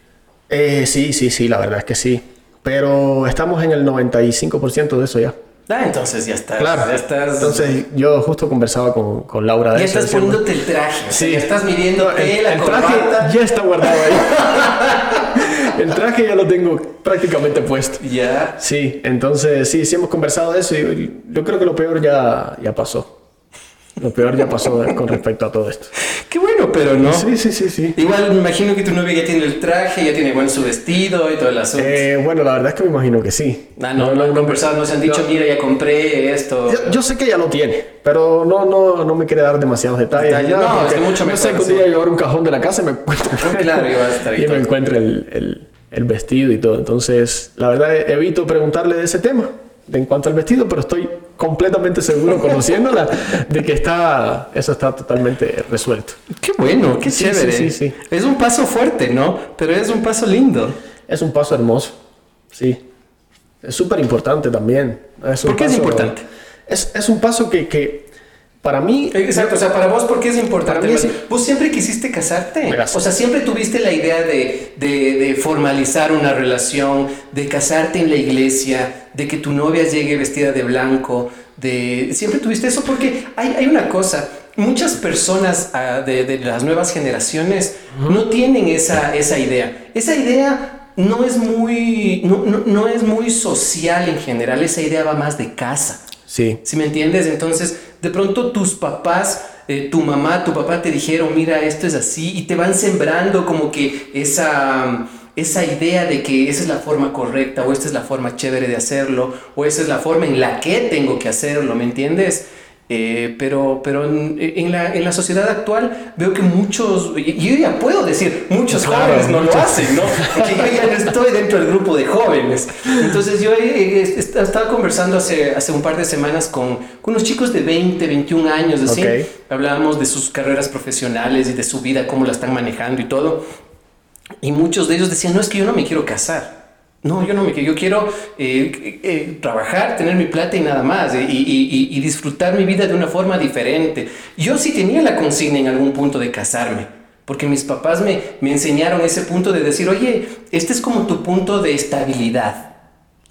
Eh, sí, sí, sí, la verdad es que sí. Pero estamos en el 95% de eso ya. Ah, entonces ya estás. Claro. Ya estás. Entonces, yo justo conversaba con, con Laura de ya eso. estás decíamos, poniéndote el traje. O sea, Sí. ya estás midiendo No, el, la el traje ya está guardado ahí. el traje ya lo tengo prácticamente puesto. Ya. Sí, entonces sí, sí hemos conversado de eso y yo creo que lo peor ya, ya pasó. Lo peor ya pasó con respecto a todo esto. Qué bueno, pero no. Sí, sí, sí, sí. Igual me imagino que tu novia ya tiene el traje, ya tiene bueno su vestido y todo el asunto. Eh, bueno, la verdad es que me imagino que sí. Ah, no, no, han conversado, no se han dicho, mira, ya compré esto. Yo, yo sé que ya lo tiene, pero no, no, no me quiere dar demasiados detalles. Nada, no, porque es que mucho no sé que un día abro un cajón de la casa y me encuentro. Claro, va a estar ahí y me encuentro el, el, el vestido y todo. Entonces, la verdad, evito preguntarle de ese tema, en cuanto al vestido, pero estoy completamente seguro, conociéndola, de que está, eso está totalmente resuelto. Qué bueno, qué Sí, chévere. sí, sí. Es un paso fuerte, ¿no? Pero es un paso lindo. Es un paso hermoso, sí. Es súper importante también. Es ¿Por qué es importante? Es, es un paso que, que para mí... Exacto, o sea, para vos, ¿por qué es importante? Para mí es- ¿Vos siempre quisiste casarte? Gracias. O sea, siempre tuviste la idea de, de- de formalizar una relación, de casarte en la iglesia, de que tu novia llegue vestida de blanco, de... Siempre tuviste eso porque hay, hay una cosa, muchas personas ah, de, de las nuevas generaciones no tienen esa, esa idea. Esa idea... No es, muy, no, no- no es muy social en general, esa idea va más de casa. Sí, ¿Sí me entiendes? Entonces, de pronto tus papás, eh, tu mamá, tu papá te dijeron, mira, esto es así, y te van sembrando como que esa, esa idea de que esa es la forma correcta, o esta es la forma chévere de hacerlo, o esa es la forma en la que tengo que hacerlo, ¿me entiendes? Eh, pero pero en, en la, en la sociedad actual veo que muchos, y yo ya puedo decir, muchos Claro, jóvenes no muchos. lo hacen, ¿no? Porque yo ya no estoy dentro del grupo de jóvenes. Entonces yo he estado conversando hace, hace un par de semanas con, con unos chicos de 20, 21 años, así. Ok. Hablábamos de sus carreras profesionales y de su vida, cómo la están manejando y todo. Y muchos de ellos decían, no, es que yo no me quiero casar. No, yo no me quiero, yo quiero eh, eh, trabajar, tener mi plata y nada más, eh, y, y- y- y disfrutar mi vida de una forma diferente. Yo sí tenía la consigna en algún punto de casarme, porque mis papás me, me enseñaron ese punto de decir, oye, este es como tu punto de estabilidad.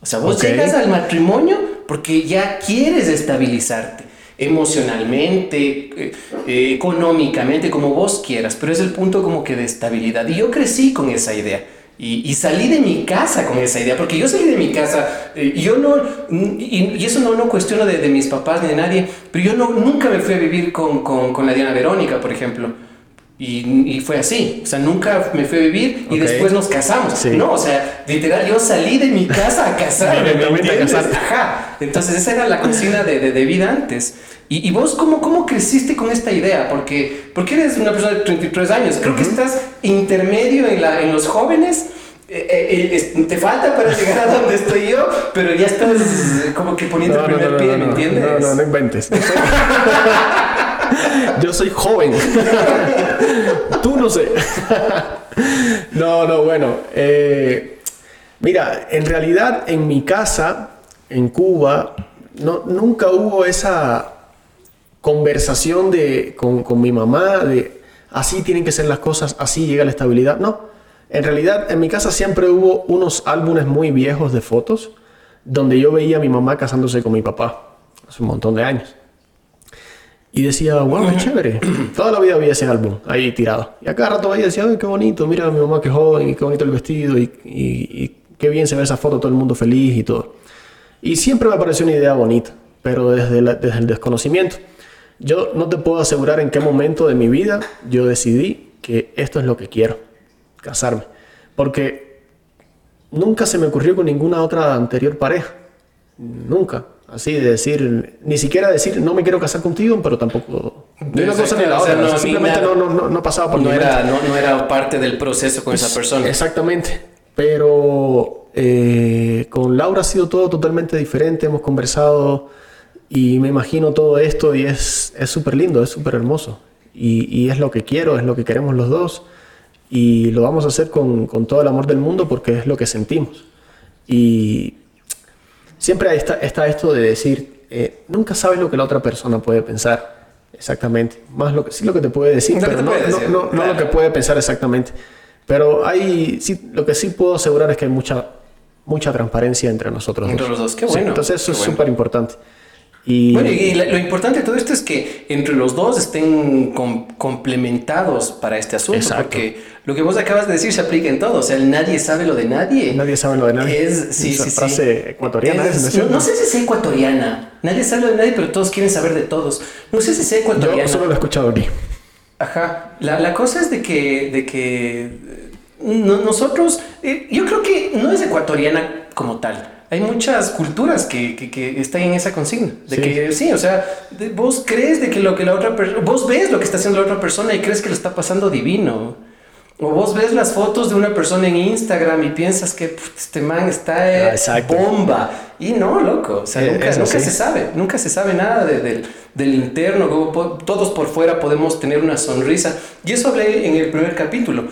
O sea, vos llegas al matrimonio porque ya quieres estabilizarte emocionalmente, eh, eh, económicamente, como vos quieras, pero es el punto como que de estabilidad. Y yo crecí con esa idea. Y, salí de mi casa con esa idea, porque yo salí de mi casa, eh, y yo no, y, y eso no, no cuestiono de, mis papás ni de nadie, pero yo no, nunca me fui a vivir con, con la Diana Verónica, por ejemplo. Y, y fue así, o sea, nunca me fui a vivir y Ok. después nos casamos. Sí. No, o sea, literal, yo salí de mi casa a casarme. ¿me Directamente a entiendes? casarte. Ajá. Entonces esa era la consigna de, de, de vida antes. ¿Y, y vos cómo, cómo creciste con esta idea? Porque, porque eres una persona de 33 años. Creo que estás intermedio en, la, en los jóvenes. Eh, eh, es- te falta para llegar a donde estoy yo, pero ya estás eh, como que poniendo el primer pie, ¿me entiendes? No, no, no inventes. Yo soy joven. Tú no sé. No, no, bueno. eh, mira, en realidad en mi casa, en Cuba, no, nunca hubo esa conversación de, con, con mi mamá de así tienen que ser las cosas, así llega la estabilidad. No, en realidad en mi casa siempre hubo unos álbumes muy viejos de fotos donde yo veía a mi mamá casándose con mi papá hace un montón de años. Y decía, wow, qué chévere. Toda la vida había ese álbum ahí tirado. Y a cada rato y decía, ay, qué bonito, mira a mi mamá qué joven y qué bonito el vestido y, qué bien se ve esa foto, todo el mundo feliz y todo. Y siempre me pareció una idea bonita, pero desde, desde el desconocimiento. Yo no te puedo asegurar en qué momento de mi vida yo decidí que esto es lo que quiero, casarme. Porque nunca se me ocurrió con ninguna otra anterior pareja. Nunca. Así de decir, ni siquiera decir, no me quiero casar contigo, pero tampoco... Ni una cosa ni la O sea, otra. no, simplemente no, no, no, no pasaba por No mi mente. era, no, no era parte del proceso con esa persona. Exactamente. Pero eh, con Laura ha sido todo totalmente diferente. Hemos conversado y me imagino todo esto y es es súper lindo, es súper hermoso. Y, y es lo que quiero, es lo que queremos los dos. Y lo vamos a hacer con, con todo el amor del mundo porque es lo que sentimos. Y siempre está, está esto de decir, eh, nunca sabes lo que la otra persona puede pensar exactamente. Más lo que sí lo que te puede decir, que pero no, no- no- no lo que puede pensar exactamente. Pero hay, sí, lo que sí puedo asegurar es que hay mucha, mucha transparencia entre nosotros Entre dos. los dos, qué Sí, bueno, entonces eso qué es bueno. súper importante. Y, Bueno, y la- lo importante de todo esto es que entre los dos estén com- complementados para este asunto, Exacto. porque lo que vos acabas de decir se aplica en todo. O sea, el nadie sabe lo de nadie. Nadie sabe lo de nadie. Es, sí, Esa sí, frase sí. ecuatoriana. Es- ¿es? ¿No es sé si sea ecuatoriana. Nadie sabe lo de nadie, pero todos quieren saber de todos. No sé si sea ecuatoriana. Yo solo lo he escuchado aquí. Ajá. La, la cosa es de que, de que no- nosotros, eh, yo creo que no es ecuatoriana como tal. Hay muchas culturas que, que- que están en esa consigna. De Sí. que sí, o sea, de- vos crees de que lo que la otra persona, vos ves lo que está haciendo la otra persona y crees que lo está pasando divino. O vos ves las fotos de una persona en Instagram y piensas que "Put, este man está eh, Ah, bomba. Y no, loco. O sea, Eh, nunca, nunca sí. se sabe. Nunca se sabe nada de- del- del interno. como po- todos por fuera podemos tener una sonrisa. Y eso hablé en el primer capítulo.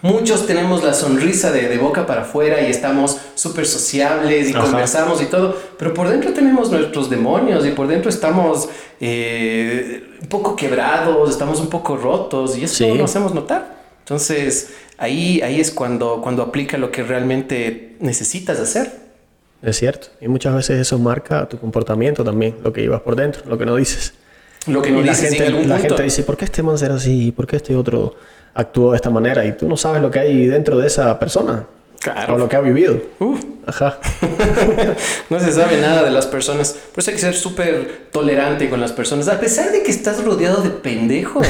Muchos tenemos la sonrisa de, de boca para afuera y estamos súper sociables y Ajá. conversamos y todo, pero por dentro tenemos nuestros demonios y por dentro estamos eh, un poco quebrados, estamos un poco rotos y eso Sí. no lo hacemos notar. Entonces ahí, ahí es cuando, cuando aplica lo que realmente necesitas hacer. Es cierto. Y muchas veces eso marca tu comportamiento también, lo que llevas por dentro, lo que no dices. Lo que no la dices gente, en algún la punto. gente dice, ¿por qué este man será así? ¿Por qué este otro actuó de esta manera? Y tú no sabes lo que hay dentro de esa persona. Claro. O lo que ha vivido. Uf. Ajá. no se sabe nada de las personas. Por eso hay que ser súper tolerante con las personas. A pesar de que estás rodeado de pendejos,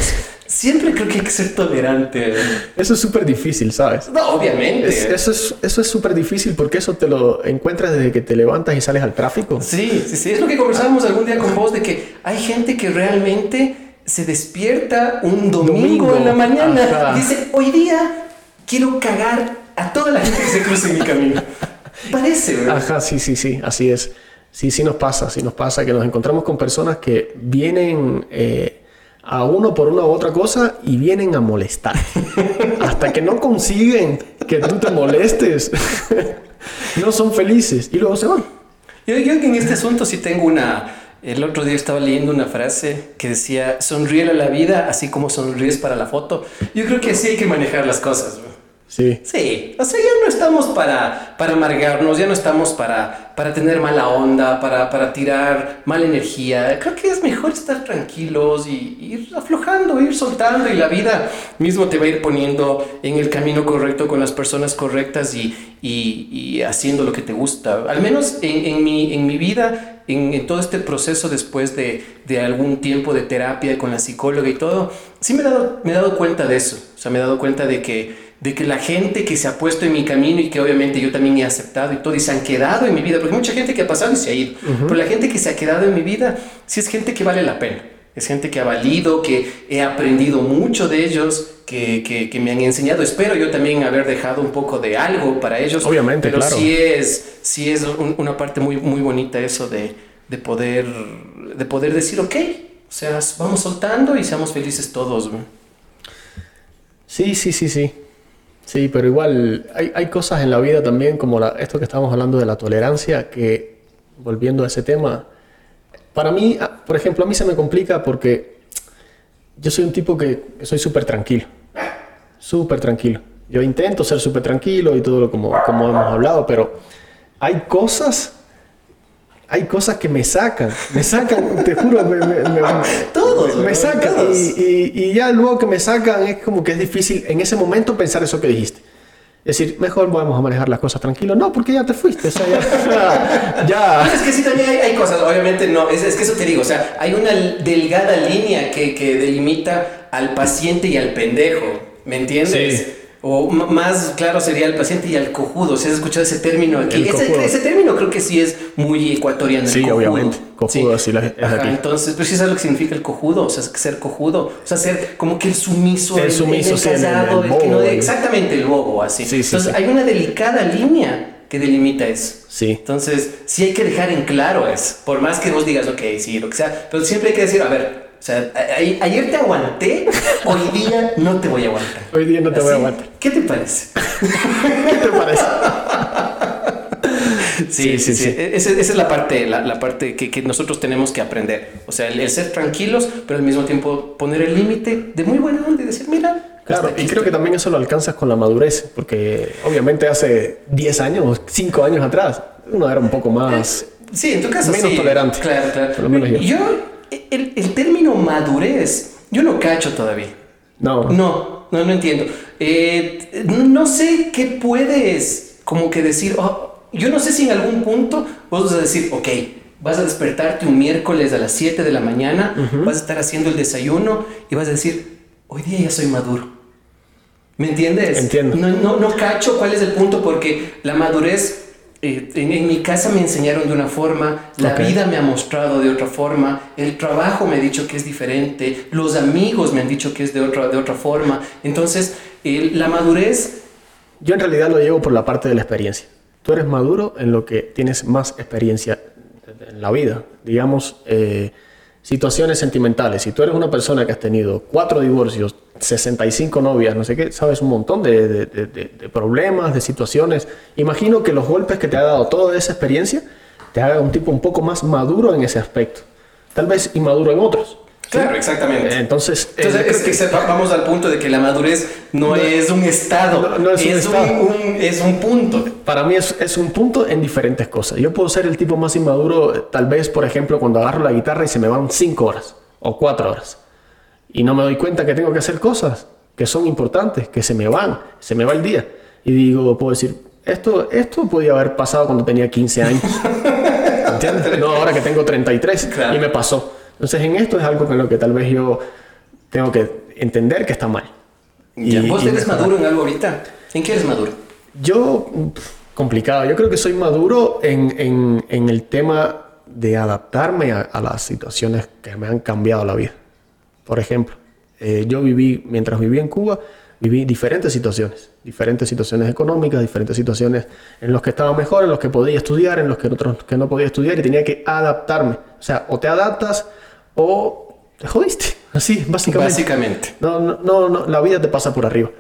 siempre creo que hay que ser tolerante. Eso es súper difícil, ¿sabes? No, obviamente. Es- eso es eso es súper difícil porque eso te lo encuentras desde que te levantas y sales al tráfico. Sí, sí, sí. Es lo que conversábamos algún día con vos de que hay gente que realmente se despierta un domingo, Domingo. en la mañana Ajá. y dice, hoy día quiero cagar a toda la gente que se cruce en mi camino. Parece, ¿verdad? Ajá, sí, sí, sí, así es. Sí, sí nos pasa, sí nos pasa que nos encontramos con personas que vienen eh, a uno por una u otra cosa y vienen a molestar. Hasta que no consiguen que tú te molestes, no son felices y luego se van. Yo, yo en este asunto sí tengo una... El otro día estaba leyendo una frase que decía, sonríe a la vida así como sonríes para la foto. Yo creo que así hay que manejar las cosas. Sí, Sí, o sea, ya no estamos para, para amargarnos, ya no estamos para, para tener mala onda, para, para tirar mala energía. Creo que es mejor estar tranquilos y ir aflojando, ir soltando y la vida mismo te va a ir poniendo en el camino correcto con las personas correctas y, y- haciendo lo que te gusta. Al menos en, en mi, en mi vida, en, en todo este proceso después de, de algún tiempo de terapia con la psicóloga y todo, sí me he dado, me he dado cuenta de eso. O sea, me he dado cuenta de que de que la gente que se ha puesto en mi camino y que obviamente yo también he aceptado y todo y se han quedado en mi vida, porque mucha gente que ha pasado y se ha ido, pero la gente que se ha quedado en mi vida sí es gente que vale la pena, es gente que ha valido, que he aprendido mucho de ellos, que, que, que me han enseñado, espero yo también haber dejado un poco de algo para ellos, Obviamente, pero claro. sí es, sí es un- una parte muy, muy bonita eso de, de, poder, de poder decir, ok, o sea, vamos soltando y seamos felices todos. güey". sí, sí, sí, sí. Sí, pero igual hay, hay cosas en la vida también, como esto que estamos hablando de la tolerancia, que volviendo a ese tema, para mí, ah, por ejemplo, a mí se me complica porque yo soy un tipo que, que soy súper tranquilo, súper tranquilo. Yo intento ser súper tranquilo y todo lo como, como hemos hablado, pero hay cosas, hay cosas que me sacan, me sacan, te juro, me, me- me- Todos, me sacan Todos. y, y- y ya luego que me sacan es como que es difícil en ese momento pensar eso que dijiste. Es decir, mejor vamos a manejar las cosas tranquilos. No, porque ya te fuiste. O sea, ya. ya. Es que sí, también hay, hay cosas, obviamente no, es, es que eso te digo, o sea, hay una delgada línea que, que delimita al paciente y al pendejo, ¿me entiendes? Sí. O más claro sería el paciente y al cojudo, si has escuchado ese término aquí. El Ese, ese término creo que sí es muy ecuatoriano. el Sí, cojudo. obviamente. Cojudo, así la- Ajá. Entonces, pero sí sabes lo que significa el cojudo, o sea, ser cojudo, o sea, ser como que el sumiso, El sumiso, sí, el- el callado, el que no de- el- exactamente el bobo, así. Sí, sí, Entonces, sí. hay una delicada línea que delimita eso. Sí. Entonces, sí hay que dejar en claro eso. Por más que vos digas, ok, sí, lo que sea. Pero siempre hay que decir, a ver, o sea, ayer te aguanté, hoy día no te voy a aguantar. Hoy día no te voy a aguantar. ¿Qué te parece? ¿Qué te parece? Sí, sí, sí. E- Esa, esa es la parte, la, la parte que, que nosotros tenemos que aprender. O sea, el, el ser tranquilos, pero al mismo tiempo poner el límite de muy buena onda y decir, mira. Claro, y creo que también eso lo alcanzas con la madurez, porque obviamente hace 10 años, 5 años atrás, uno era un poco más... Sí, en tu caso Menos sí. tolerante. Claro, claro. Por lo menos yo. El, el término madurez, yo no cacho todavía. No, No, no, no entiendo. Eh, no sé qué puedes como que decir, oh, yo no sé si en algún punto vos vas a decir, ok, vas a despertarte un miércoles a las 7 de la mañana, vas a estar haciendo el desayuno y vas a decir, hoy día ya soy maduro. ¿Me entiendes? Entiendo. No, no, no cacho cuál es el punto porque la madurez eh, en, mi casa me enseñaron de una forma, la vida me ha mostrado de otra forma, el trabajo me ha dicho que es diferente, los amigos me han dicho que es de otra, de otra forma. Entonces, la madurez... Yo en realidad lo llevo por la parte de la experiencia. Tú eres maduro en lo que tienes más experiencia en la vida. Digamos, eh, situaciones sentimentales. Si tú eres una persona que has tenido cuatro divorcios, 65 novias, no sé qué, sabes un montón de, problemas, de situaciones. Imagino que los golpes que te ha dado toda esa experiencia te haga un tipo un poco más maduro en ese aspecto. Tal vez inmaduro en otros. Claro, exactamente. Entonces, Entonces es que vamos al punto de que la madurez no, es un estado, no, es, un, estado. es, un, punto. Para mí es, es, un punto en diferentes cosas. Yo puedo ser el tipo más inmaduro, tal vez, por ejemplo, cuando agarro la guitarra y se me van 5 horas o 4 horas y no me doy cuenta que tengo que hacer cosas que son importantes, que se me van, se me va el día. Y digo, puedo decir, esto, esto podía haber pasado cuando tenía 15 años. ¿Entiendes? No, ahora que tengo 33 y me pasó. Entonces, en esto es algo con lo que tal vez yo tengo que entender que está mal. Y, ¿Vos eres maduro en algo ahorita? ¿En qué eres maduro? Yo, complicado. Yo creo que soy maduro en, en, en el tema de adaptarme a, a las situaciones que me han cambiado la vida. Por ejemplo, eh, yo viví, mientras viví en Cuba, viví diferentes situaciones, diferentes situaciones económicas, diferentes situaciones en los que estaba mejor, en los que podía estudiar, en los que, otros, que no podía estudiar y tenía que adaptarme. O sea, o te adaptas o te jodiste. Así, básicamente. Básicamente. No, no, no, la vida te pasa por arriba.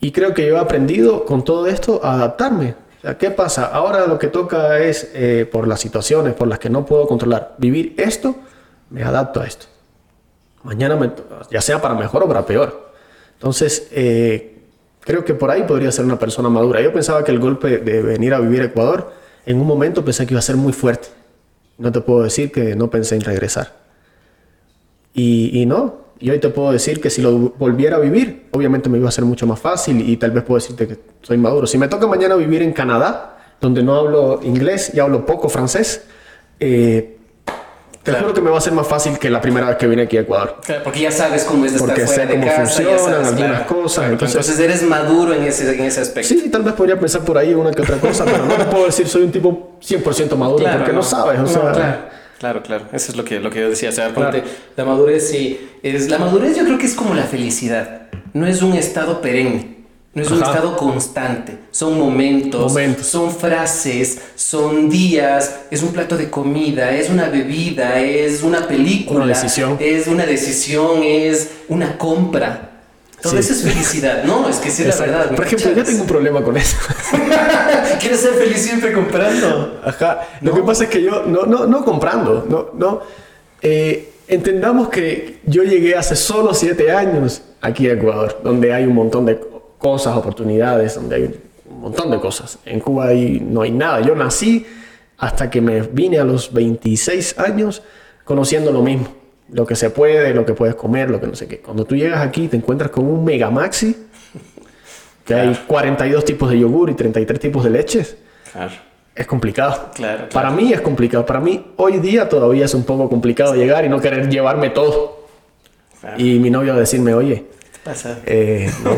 Y creo que yo he aprendido con todo esto a adaptarme. O sea, ¿qué pasa? Ahora lo que toca es, eh, por las situaciones por las que no puedo controlar, vivir esto, me adapto a esto mañana ya sea para mejor o para peor. Entonces, eh, creo que por ahí podría ser una persona madura. Yo pensaba que el golpe de venir a vivir a Ecuador, en un momento pensé que iba a ser muy fuerte. No te puedo decir que no pensé en regresar. Y, y no, y hoy te puedo decir que si lo volviera a vivir, obviamente me iba a ser mucho más fácil y tal vez puedo decirte que soy maduro. Si me toca mañana vivir en Canadá, donde no hablo inglés y hablo poco francés, eh, te juro que me va a ser más fácil que la primera vez que vine aquí a Ecuador. porque ya sabes cómo es de porque estar fuera sé cómo funcionan algunas cosas. Entonces, eres maduro en ese, en ese aspecto. Sí, tal vez podría pensar por ahí una que otra cosa, pero no te puedo decir soy un tipo 100% maduro porque no, sabes. O sea, claro. Claro, claro. Eso es lo que, lo que yo decía. O sea, la madurez sí. Es, la madurez yo creo que es como la felicidad. No es un estado perenne. No es un estado constante, son momentos, son frases, son días, es un plato de comida, es una bebida, es una película, una decisión. es una decisión, es una compra. Todo eso es felicidad, no, es que sí es la verdad. Por ejemplo, yo tengo un problema con eso. ¿Quieres ser feliz siempre comprando? Ajá. Lo que pasa es que yo, no, no, no comprando, no, no. Eh, entendamos que yo llegué hace solo siete años aquí a Ecuador, donde hay un montón de cosas, oportunidades, donde hay un montón de cosas. En Cuba ahí no hay nada. Yo nací hasta que me vine a los 26 años conociendo lo mismo. Lo que se puede, lo que puedes comer, lo que no sé qué. Cuando tú llegas aquí te encuentras con un mega maxi, que hay 42 tipos de yogur y 33 tipos de leches. Es complicado. Claro, Para mí es complicado. Para mí hoy día todavía es un poco complicado llegar y no querer llevarme todo. Y mi novio decirme, oye, pasa? Eh, no,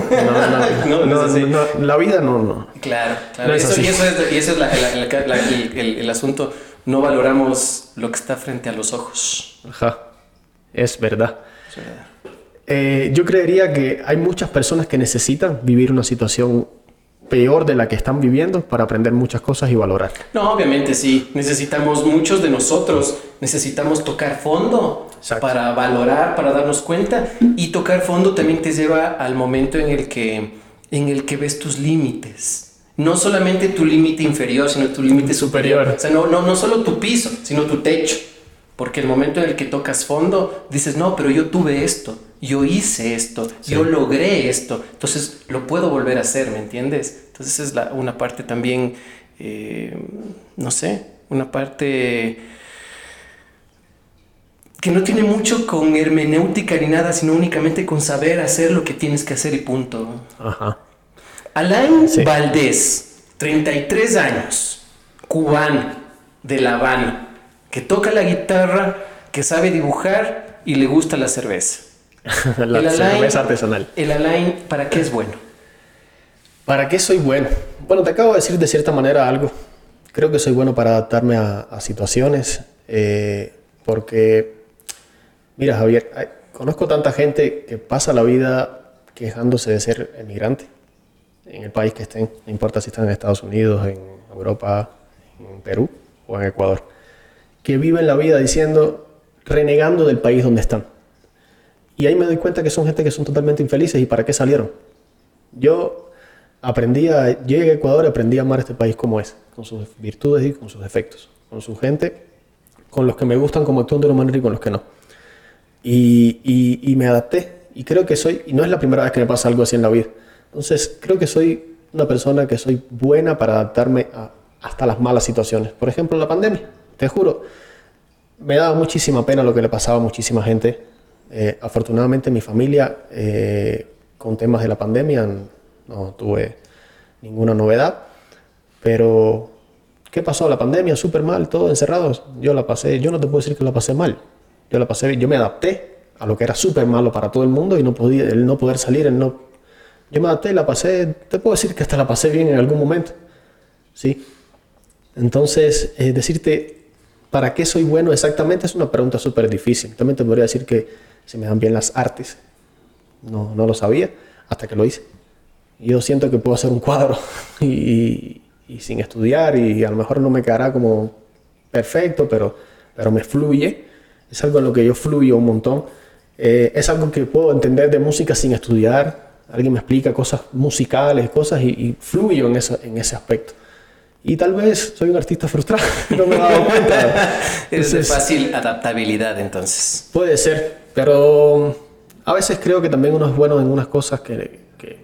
no, no, no, la vida no, no. Claro, claro. y eso es, y eso es la, el, el, asunto. No valoramos lo que está frente a los ojos. Ajá, es verdad. Eh, yo creería que hay muchas personas que necesitan vivir una situación peor de la que están viviendo para aprender muchas cosas y valorar. No, obviamente sí. Necesitamos muchos de nosotros, necesitamos tocar fondo para valorar, para darnos cuenta. Y tocar fondo también te lleva al momento en el que, en el que ves tus límites. No solamente tu límite inferior, sino tu límite superior. O sea, no, no, no solo tu piso, sino tu techo. Porque el momento en el que tocas fondo, dices, no, pero yo tuve esto, yo hice esto, yo logré esto, entonces lo puedo volver a hacer, ¿me entiendes? Entonces es la, una parte también, eh, no sé, una parte que no tiene mucho con hermenéutica ni nada, sino únicamente con saber hacer lo que tienes que hacer y punto. Ajá. Alain Valdés, 33 años, cubano, de La Habana, que toca la guitarra, que sabe dibujar y le gusta la cerveza. la El Alain- cerveza artesanal. El Alain, ¿para qué es bueno? ¿Para qué soy bueno? Bueno, te acabo de decir de cierta manera algo. Creo que soy bueno para adaptarme a, a situaciones, eh, porque, mira Javier, hay- conozco tanta gente que pasa la vida quejándose de ser emigrante en el país que estén, no importa si están en Estados Unidos, en Europa, en Perú o en Ecuador, que viven la vida diciendo, renegando del país donde están. Y ahí me doy cuenta que son gente que son totalmente infelices y para qué salieron. Yo aprendí llegué a Ecuador y aprendí a amar este país como es, con sus virtudes y con sus defectos, con su gente, con los que me gustan como actúan de una manera y con los que no. Y, me adapté. Y creo que soy, y no es la primera vez que me pasa algo así en la vida. Entonces, creo que soy una persona que soy buena para adaptarme hasta las malas situaciones. Por ejemplo, la pandemia. Te juro, me daba muchísima pena lo que le pasaba a muchísima gente. Eh, afortunadamente mi familia eh, con temas de la pandemia no tuve ninguna novedad. Pero, ¿qué pasó? La pandemia, súper mal, todo encerrados. Yo la pasé, yo no te puedo decir que la pasé mal. Yo la pasé, yo me adapté a lo que era súper malo para todo el mundo y no podía, el no poder salir, el no... Yo me adapté y la pasé, te puedo decir que hasta la pasé bien en algún momento. ¿Sí? Entonces, eh, decirte para qué soy bueno exactamente es una pregunta súper difícil. También te podría decir que se me dan bien las artes. No, no lo sabía hasta que lo hice. Yo siento que puedo hacer un cuadro y, sin estudiar y a lo mejor no me quedará como perfecto, pero, pero me fluye. Es algo en lo que yo fluyo un montón. Eh, es algo que puedo entender de música sin estudiar. Alguien me explica cosas musicales, cosas y, fluyo en, esa- en ese aspecto. Y tal vez soy un artista frustrado, no me he dado cuenta. Es de fácil adaptabilidad, entonces. Puede ser, pero a veces creo que también uno es bueno en unas cosas que, que,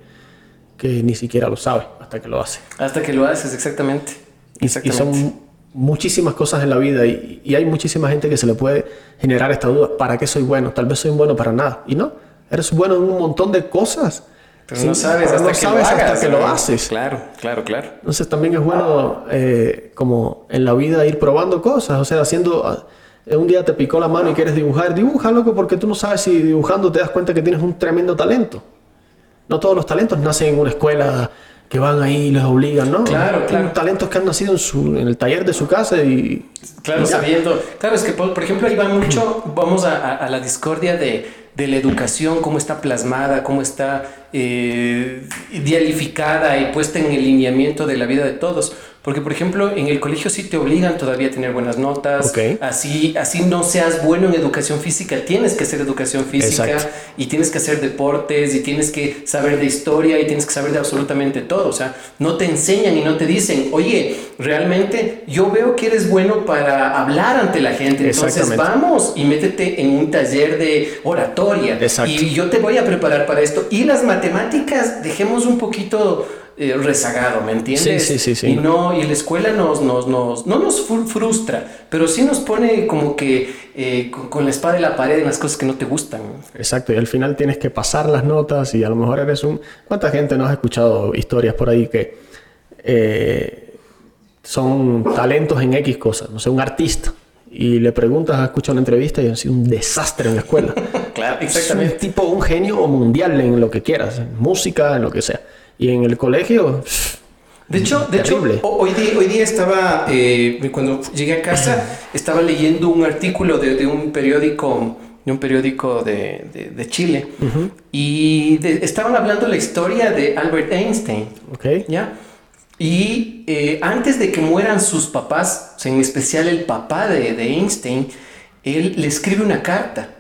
que ni siquiera lo sabe hasta que lo hace. Hasta que lo haces, exactamente. Y, y Exactamente. son muchísimas cosas en la vida y, y hay muchísima gente que se le puede generar esta duda, ¿para qué soy bueno? Tal vez soy bueno para nada. Y no, eres bueno en un montón de cosas. Pero Sí, no sabes pero hasta no que sabes hagas. hasta que lo haces. Claro, claro, claro. Entonces también es bueno eh, como en la vida ir probando cosas, o sea, haciendo... ah, Un día te picó la mano y quieres dibujar, dibuja, loco, porque tú no sabes si dibujando te das cuenta que tienes un tremendo talento. No todos los talentos nacen en una escuela que van ahí y les obligan, ¿no? Claro, Hay claro. talentos que han nacido en, su, en el taller de su casa y... Claro, y sabiendo. Claro, es que, por, por ejemplo, ahí va mucho, vamos a, a- a la discordia de, de la educación, cómo está plasmada, cómo está eh, y puesta en el lineamiento de la vida de todos. Porque, por ejemplo, en el colegio sí te obligan todavía a tener buenas notas. Ok. Así, así no seas bueno en educación física, tienes que hacer educación física Exacto. y tienes que hacer deportes y tienes que saber de historia y tienes que saber de absolutamente todo. O sea, no te enseñan y no te dicen, oye, realmente yo veo que eres bueno para hablar ante la gente. Entonces vamos y métete en un taller de oratoria. Exacto. Y yo te voy a preparar para esto. Y las matemáticas, dejemos un poquito eh, rezagado, ¿me entiendes? Sí, sí, sí, sí. Y no, y la escuela nos, nos, nos, no nos fru- frustra, pero sí nos pone como que eh, con, con la espada en la pared en las cosas que no te gustan. Exacto, y al final tienes que pasar las notas y a lo mejor eres un... ¿Cuánta gente no has escuchado historias por ahí que eh, son talentos en X cosas? No sé, un artista. Y le preguntas, has escuchado una entrevista y ha sido un desastre en la escuela. Claro, Es un tipo, un genio mundial en lo que quieras, en música, en lo que sea. Y en el colegio, De hecho, de hecho Terrible. ho- hoy, día, hoy día estaba, eh, cuando llegué a casa, estaba leyendo un artículo de, de un periódico, de un periódico de, de- de Chile, y de- estaban hablando la historia de Albert Einstein. ¿ok? ¿Ya? Y eh, antes de que mueran sus papás, o sea, en especial el papá de, de Einstein, él le escribe una carta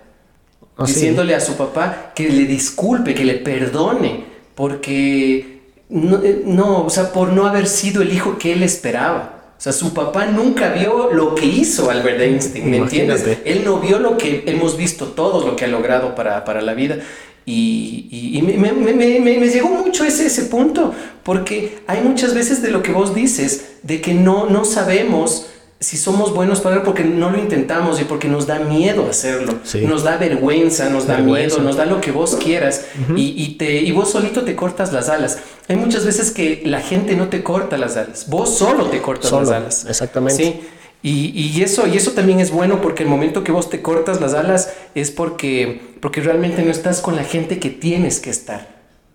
sí. diciéndole a su papá que le disculpe, que le perdone, porque no, eh, no, o sea, por no haber sido el hijo que él esperaba. O sea, su papá nunca vio lo que hizo Albert Einstein, ¿me entiendes? Imagínate. Él no vio lo que hemos visto todos, lo que ha logrado para, para la vida. Y, y- y me- me- me- me llegó mucho ese, ese punto, porque hay muchas veces de lo que vos dices, de que no, no sabemos si somos buenos para porque no lo intentamos y porque nos da miedo hacerlo, Sí. nos da vergüenza, nos da Vergüenza. miedo, nos da lo que vos quieras y, y te, y vos solito te cortas las alas. Hay muchas veces que la gente no te corta las alas, vos solo te cortas Solo, las alas. exactamente. Sí. Y, y eso, y eso también es bueno porque el momento que vos te cortas las alas es porque, porque realmente no estás con la gente que tienes que estar.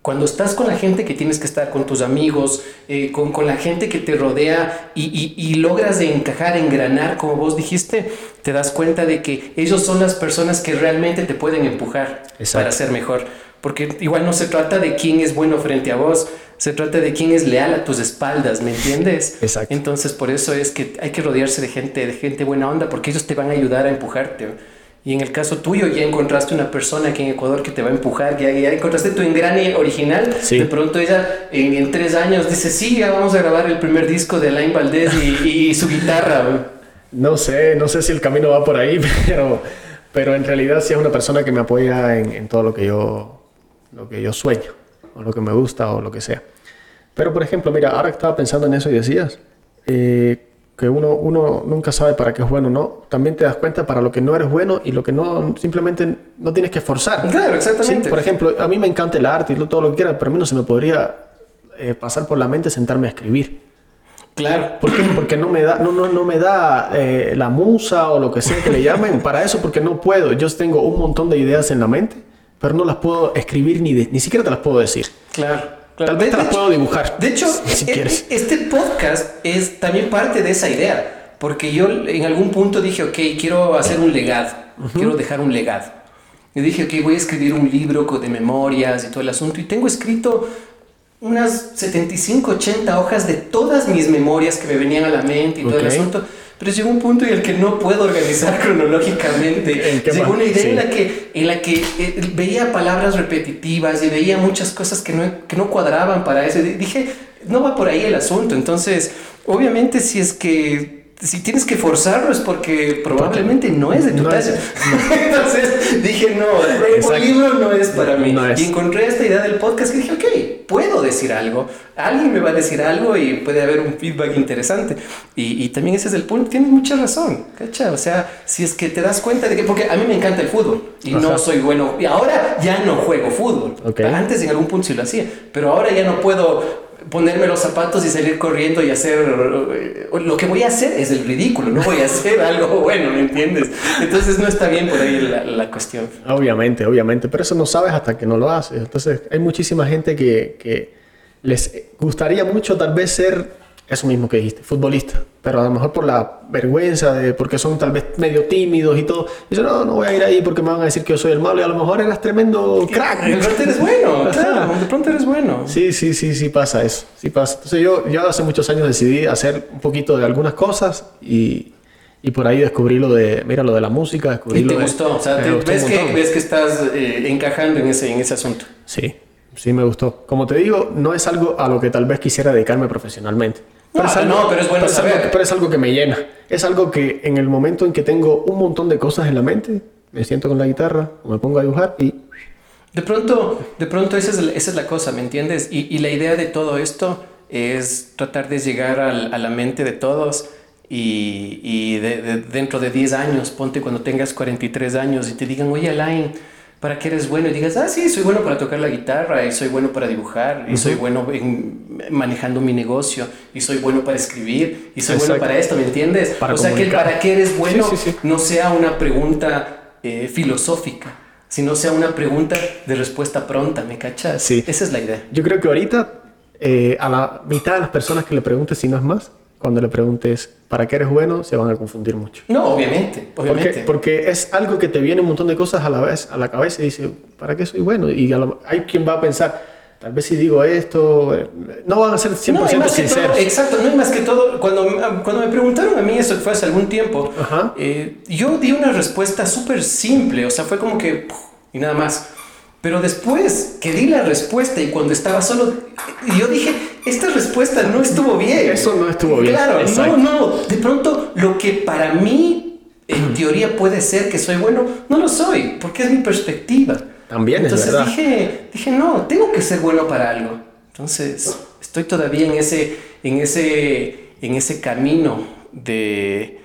Cuando estás con la gente que tienes que estar, con tus amigos, eh, con, con la gente que te rodea y, y- y logras de encajar, engranar, como vos dijiste, te das cuenta de que ellos son las personas que realmente te pueden empujar Exacto. para ser mejor. Porque igual no se trata de quién es bueno frente a vos, se trata de quién es leal a tus espaldas, ¿me entiendes? Exacto. Entonces por eso es que hay que rodearse de gente, de gente buena onda, porque ellos te van a ayudar a empujarte. Y en el caso tuyo ya encontraste una persona aquí en Ecuador que te va a empujar, ya, ya encontraste tu engrane original. Sí. De pronto ella en, en tres años dice, sí, ya vamos a grabar el primer disco de Alain Valdés y, y su guitarra. güey". No sé, no sé si el camino va por ahí, pero, pero en realidad sí es una persona que me apoya en, en todo lo que, yo, lo que yo sueño, o lo que me gusta, o lo que sea. Pero, por ejemplo, mira, ahora que estaba pensando en eso y decías eh, que uno, uno nunca sabe para qué es bueno no, también te das cuenta para lo que no eres bueno y lo que no, simplemente no tienes que esforzar. Claro, Sí, exactamente. por ejemplo, a mí me encanta el arte y todo lo que quiera, pero a mí no se me podría eh, pasar por la mente sentarme a escribir. Claro. ¿Por qué? Porque no me da, no, no, no me da eh, la musa o lo que sea que le llamen para eso, porque no puedo. Yo tengo un montón de ideas en la mente, pero no las puedo escribir ni, de- ni siquiera te las puedo decir. Claro. Claro. Tal vez te de puedo dibujar. De hecho, si e- quieres. este podcast es también parte de esa idea, porque yo en algún punto dije, ok, quiero hacer un legado, quiero dejar un legado. Y dije, ok, voy a escribir un libro de memorias y todo el asunto, y tengo escrito unas 75, 80 hojas de todas mis memorias que me venían a la mente y todo el asunto. Pero llegó un punto en el que no puedo organizar cronológicamente. ¿En qué Llegó una idea Sí. en la que, en la que eh, veía palabras repetitivas y veía muchas cosas que no, que no cuadraban para eso. Y dije, no va por ahí el asunto. Entonces, obviamente, si es que si tienes que forzarlo es porque probablemente no es de tu no. Entonces dije, no, Exacto. libro no es para mí. No es. Y encontré esta idea del podcast que dije, ok, puedo decir algo. Alguien me va a decir algo y puede haber un feedback interesante. Y, y también ese es el punto. Tienes mucha razón, ¿cacha? O sea, si es que te das cuenta de que, porque a mí me encanta el fútbol y no soy bueno. Y ahora ya no juego fútbol. Antes en algún punto sí lo hacía, pero ahora ya no puedo ponerme los zapatos y salir corriendo y hacer eh, lo que voy a hacer es el ridículo, no voy a hacer algo bueno, ¿me entiendes? Entonces no está bien por ahí la, la cuestión. Obviamente, obviamente, pero eso no sabes hasta que no lo haces. Entonces, hay muchísima gente que, que les gustaría mucho tal vez ser eso mismo que dijiste, futbolista, pero a lo mejor por la vergüenza de porque son tal vez medio tímidos y todo, dicen, no, no voy a ir ahí porque me van a decir que yo soy el malo y a lo mejor eras tremendo crack. De pronto eres bueno, claro, de pronto eres bueno. Sí, sí, sí, sí pasa eso, sí pasa. Entonces yo, yo hace muchos años decidí hacer un poquito de algunas cosas y, y por ahí descubrí lo de, mira, lo de la música, descubrí Y te lo de- gustó, o sea, te- ves, que, ves que estás eh, encajando en ese, en ese asunto. Sí, sí me gustó. Como te digo, no es algo a lo que tal vez quisiera dedicarme profesionalmente. No, es algo- no, pero es bueno saber. pero es algo que me llena. Es algo que en el momento en que tengo un montón de cosas en la mente, me siento con la guitarra o me pongo a dibujar y De pronto, de pronto esa es, la- esa es la cosa, ¿me entiendes? Y, y la idea de todo esto es tratar de llegar al- a la mente de todos y, y de- de- dentro de 10 años, ponte cuando tengas 43 años y te digan, oye Alain, ¿para qué eres bueno? Y digas, ah, sí, soy bueno para tocar la guitarra y soy bueno para dibujar y soy bueno en manejando mi negocio y soy bueno para escribir y soy bueno para esto, ¿me entiendes? Para o sea que el para qué eres bueno Sí, sí, sí. no sea una pregunta eh, filosófica, sino sea una pregunta de respuesta pronta, ¿me cachas? Sí. Esa es la idea. yo creo que ahorita eh, a la mitad de las personas que le preguntes, si no es más, cuando le preguntes ¿para qué eres bueno? se van a confundir mucho. No, obviamente, obviamente. Porque, porque es algo que te viene un montón de cosas a la vez, a la cabeza y dice, ¿para qué soy bueno? Y lo- hay quien va a pensar, tal vez si digo esto, eh, no van a ser 100% no, más que todo, sinceros. exacto, no hay más que todo. Cuando, cuando me preguntaron a mí, eso fue hace algún tiempo, Ajá. eh, yo di una respuesta súper simple, o sea, fue como que, y nada más. Pero después que di la respuesta y cuando estaba solo, yo dije, esta respuesta no estuvo bien. Eso no estuvo bien, Claro, exacto. no, no. De pronto, lo que para mí, en teoría, puede ser que soy bueno, no lo soy, porque es mi perspectiva. También es Entonces verdad. dije, dije, no, tengo que ser bueno para algo. Entonces, estoy todavía en ese, en ese, en ese camino de,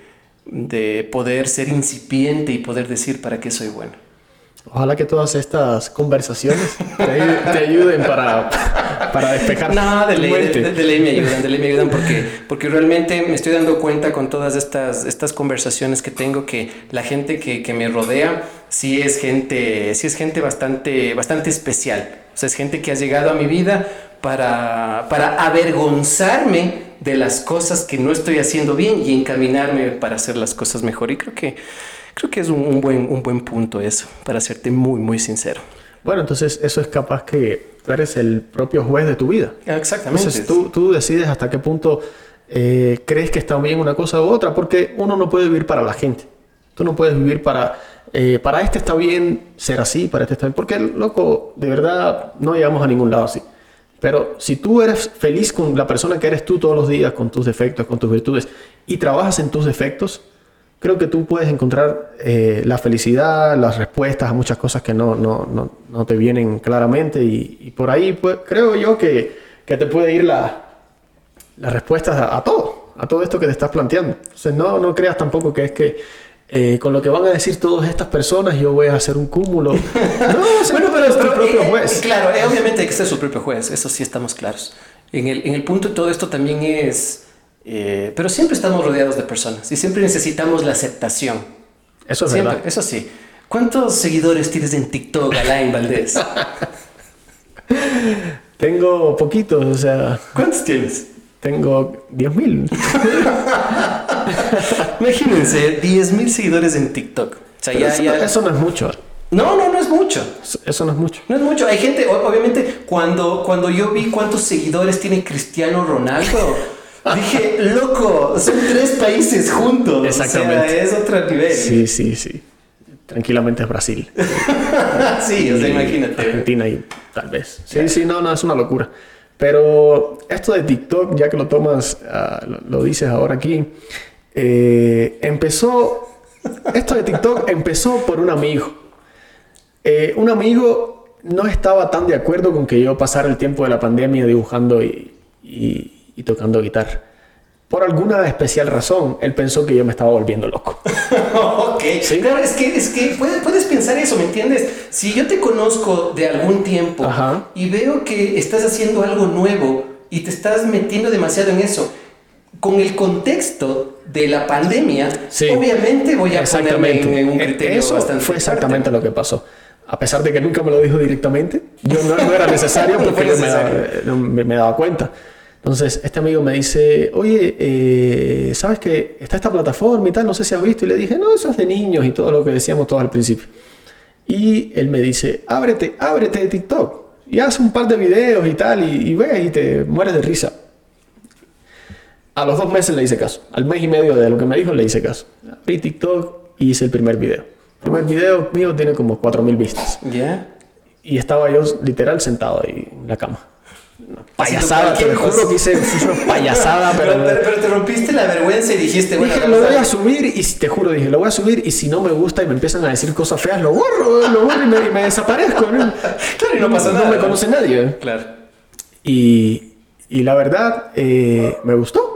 de poder ser incipiente y poder decir para qué soy bueno. Ojalá que todas estas conversaciones te, ayuden para, para despejar. No, de ley, de, ley me ayudan, de ley me ayudan porque, porque realmente me estoy dando cuenta con todas estas, estas conversaciones que tengo que la gente que, que me rodea sí es gente, sí es gente bastante, bastante especial. O sea, es gente que ha llegado a mi vida para, para avergonzarme de las cosas que no estoy haciendo bien y encaminarme para hacer las cosas mejor. Y creo que Creo que es un, buen, un buen punto eso, para serte muy, muy sincero. Bueno, entonces eso es capaz que tú eres el propio juez de tu vida. Exactamente. Entonces tú, tú decides hasta qué punto eh, crees que está bien una cosa u otra, porque uno no puede vivir para la gente. Tú no puedes vivir para, eh, para este está bien ser así, para este está bien. Porque, loco, de verdad no llegamos a ningún lado así. Pero si tú eres feliz con la persona que eres tú todos los días, con tus defectos, con tus virtudes, y trabajas en tus defectos, creo que tú puedes encontrar eh, la felicidad, las respuestas a muchas cosas que no, no, no, no te vienen claramente y, por ahí pues, creo yo que, que, te puede ir la, las respuestas a, todo, a todo esto que te estás planteando. Entonces no, no creas tampoco que es que eh, con lo que van a decir todas estas personas yo voy a hacer un cúmulo. No, bueno, pero es tu propio eh, juez. claro, obviamente hay que ser su propio juez, eso sí estamos claros. En el, en el punto de todo esto también es eh, pero siempre estamos rodeados de personas y siempre necesitamos la aceptación. Eso es verdad. Eso sí. ¿Cuántos seguidores tienes en TikTok, Alain Valdés? Tengo poquitos, o sea. ¿Cuántos tienes? Tengo 10.000. Imagínense, 10.000 seguidores en TikTok. O sea, ya, eso, eso no es mucho. No, no, no es mucho. Eso no es mucho. No es mucho. Hay gente, obviamente, cuando, cuando yo vi cuántos seguidores tiene Cristiano Ronaldo, Dije, loco, son tres países juntos. Exactamente. es otro nivel. Sí, sí, sí. Tranquilamente es Brasil. sí, o sea, imagínate. Argentina y tal vez. Sí, sí, no, no, es una locura. Pero esto de TikTok, ya que lo tomas, ah, lo, dices ahora aquí, eh, empezó, esto de TikTok empezó por un amigo. Eh, un amigo no estaba tan de acuerdo con que yo pasara el tiempo de la pandemia dibujando y y tocando guitarra. Por alguna especial razón, él pensó que yo me estaba volviendo loco. ok, claro, es que, es que puedes, pensar eso, ¿me entiendes? Si yo te conozco de algún tiempo y veo que estás haciendo algo nuevo y te estás metiendo demasiado en eso, con el contexto de la pandemia, obviamente voy a ponerme en, un criterio eso Fue exactamente lo que pasó a pesar de que nunca me lo dijo directamente, yo no, era necesario porque yo me, daba cuenta. Entonces, este amigo me dice, oye, eh, ¿sabes que está esta plataforma y tal? No sé si has visto. Y le dije, no, eso es de niños y todo lo que decíamos todos al principio. Y él me dice, ábrete, ábrete de TikTok y haz un par de videos y tal y, y ve y te mueres de risa. A los dos meses le hice caso. Al mes y medio de lo que me dijo le hice caso. Abrí TikTok y hice el primer video. El primer video mío tiene como 4.000 vistas. ¿Ya? Y estaba yo literal sentado ahí en la cama payasada, te juro que hice una payasada, pero, pero, te rompiste la vergüenza y dijiste, bueno, dije, lo voy a subir y te juro, dije, lo voy a subir y si no me gusta y me empiezan a decir cosas feas, lo borro, lo borro y me, desaparezco. Claro, y no pasa nada. No me conoce nadie. Claro. Y, y la verdad, eh, me gustó.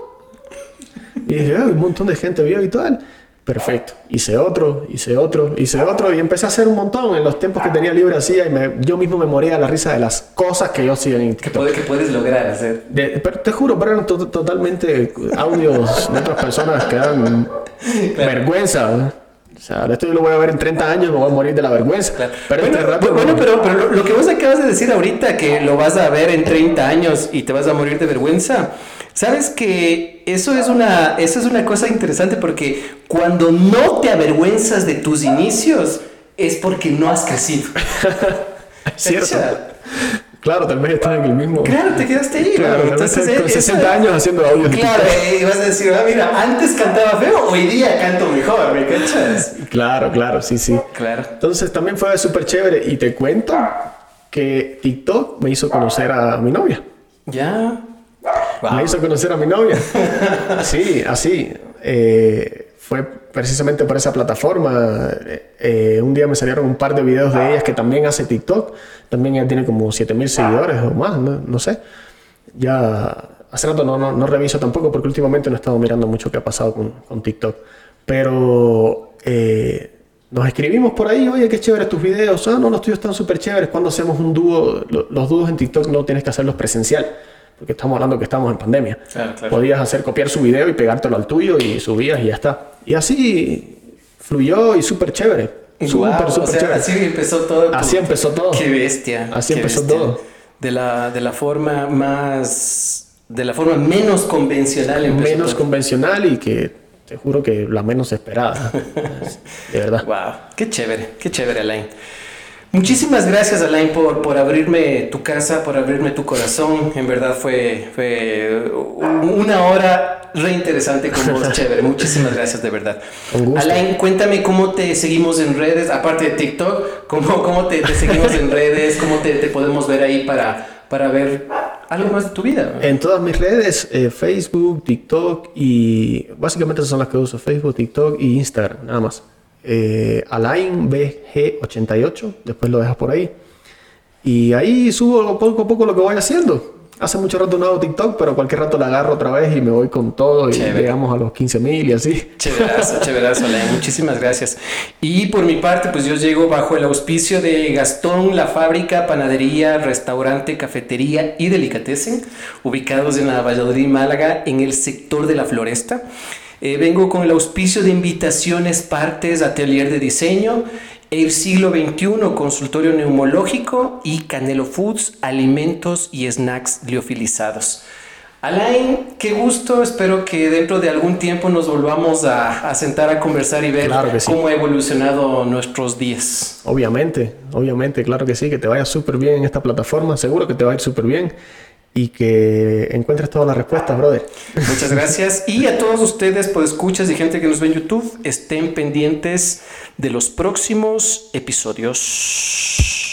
Y dije, un montón de gente vio y tal. Perfecto. Hice otro, hice otro, hice otro y empecé a hacer un montón en los tiempos que tenía libre así y me, yo mismo me moría a la risa de las cosas que yo hacía en Que, que puedes lograr hacer. pero te juro, pero eran totalmente audios de otras personas que dan vergüenza. O sea, esto yo lo voy a ver en 30 años, me voy a morir de la vergüenza. Pero bueno, este bueno, pero, pero lo, que vos acabas de decir ahorita, que lo vas a ver en 30 años y te vas a morir de vergüenza, sabes que eso es una, eso es una cosa interesante porque cuando no te avergüenzas de tus inicios es porque no has crecido. Cierto. Claro, tal vez estás en el mismo. Claro, te quedaste ahí. Claro, Entonces, con 60 años haciendo audio. Claro, y vas a decir, ah, mira, antes cantaba feo, hoy día canto mejor, ¿me cachas? Claro, claro, sí, sí. Claro. Entonces también fue súper chévere. Y te cuento que TikTok me hizo conocer a mi novia. Ya. Me hizo conocer a mi novia. sí, así. Eh, fue precisamente por esa plataforma. Eh, un día me salieron un par de videos de ellas que también hace TikTok. También ella tiene como 7000 seguidores o más, no, sé. Ya hace rato no, no, no, reviso tampoco porque últimamente no he estado mirando mucho qué ha pasado con, con TikTok. Pero eh, nos escribimos por ahí, oye, qué chévere tus videos. Ah, no, los tuyos están súper chéveres. Cuando hacemos un dúo, los dúos en TikTok no tienes que hacerlos presencial, porque estamos hablando que estamos en pandemia. Podías hacer copiar su video y pegártelo al tuyo y subías y ya está. Y así fluyó y súper chévere. Súper, súper chévere. Así empezó todo. Así empezó todo. Qué bestia. Así empezó todo. De la, de la forma más. De la forma menos convencional. Menos convencional y que te juro que la menos esperada. de verdad. Wow, qué chévere, qué chévere, Alain. Muchísimas gracias, Alain, por, por abrirme tu casa, por abrirme tu corazón. En verdad fue, fue una hora re interesante como chévere. Muchísimas gracias, de verdad. Alain, cuéntame cómo te seguimos en redes, aparte de TikTok, cómo, cómo te, seguimos en redes, cómo te, te podemos ver ahí para, para ver algo más de tu vida. En todas mis redes, eh, Facebook, TikTok y básicamente son las que uso, Facebook, TikTok y Instagram, nada más. Eh, AlainBG88, después lo dejas por ahí. Y ahí subo poco a poco lo que voy haciendo. Hace mucho rato no hago TikTok, pero cualquier rato la agarro otra vez y me voy con todo y llegamos a los 15 mil y así. Chéverazo, chéverazo, Muchísimas gracias. Y por mi parte, pues yo llego bajo el auspicio de Gastón, la fábrica, panadería, restaurante, cafetería y delicatessen, ubicados en la Valladolid, Málaga, en el sector de la Floresta. Eh, vengo con el auspicio de invitaciones, partes, atelier de diseño el siglo XXI, consultorio neumológico y Canelo Foods, alimentos y snacks liofilizados. Alain, qué gusto, espero que dentro de algún tiempo nos volvamos a, sentar a conversar y ver cómo ha evolucionado nuestros días. Obviamente, obviamente, claro que sí, que te vaya súper bien en esta plataforma, seguro que te va a ir súper bien y que encuentres todas las respuestas, brother. Muchas gracias. Y a todos ustedes, pues escuchas y gente que nos ve en YouTube, estén pendientes de los próximos episodios.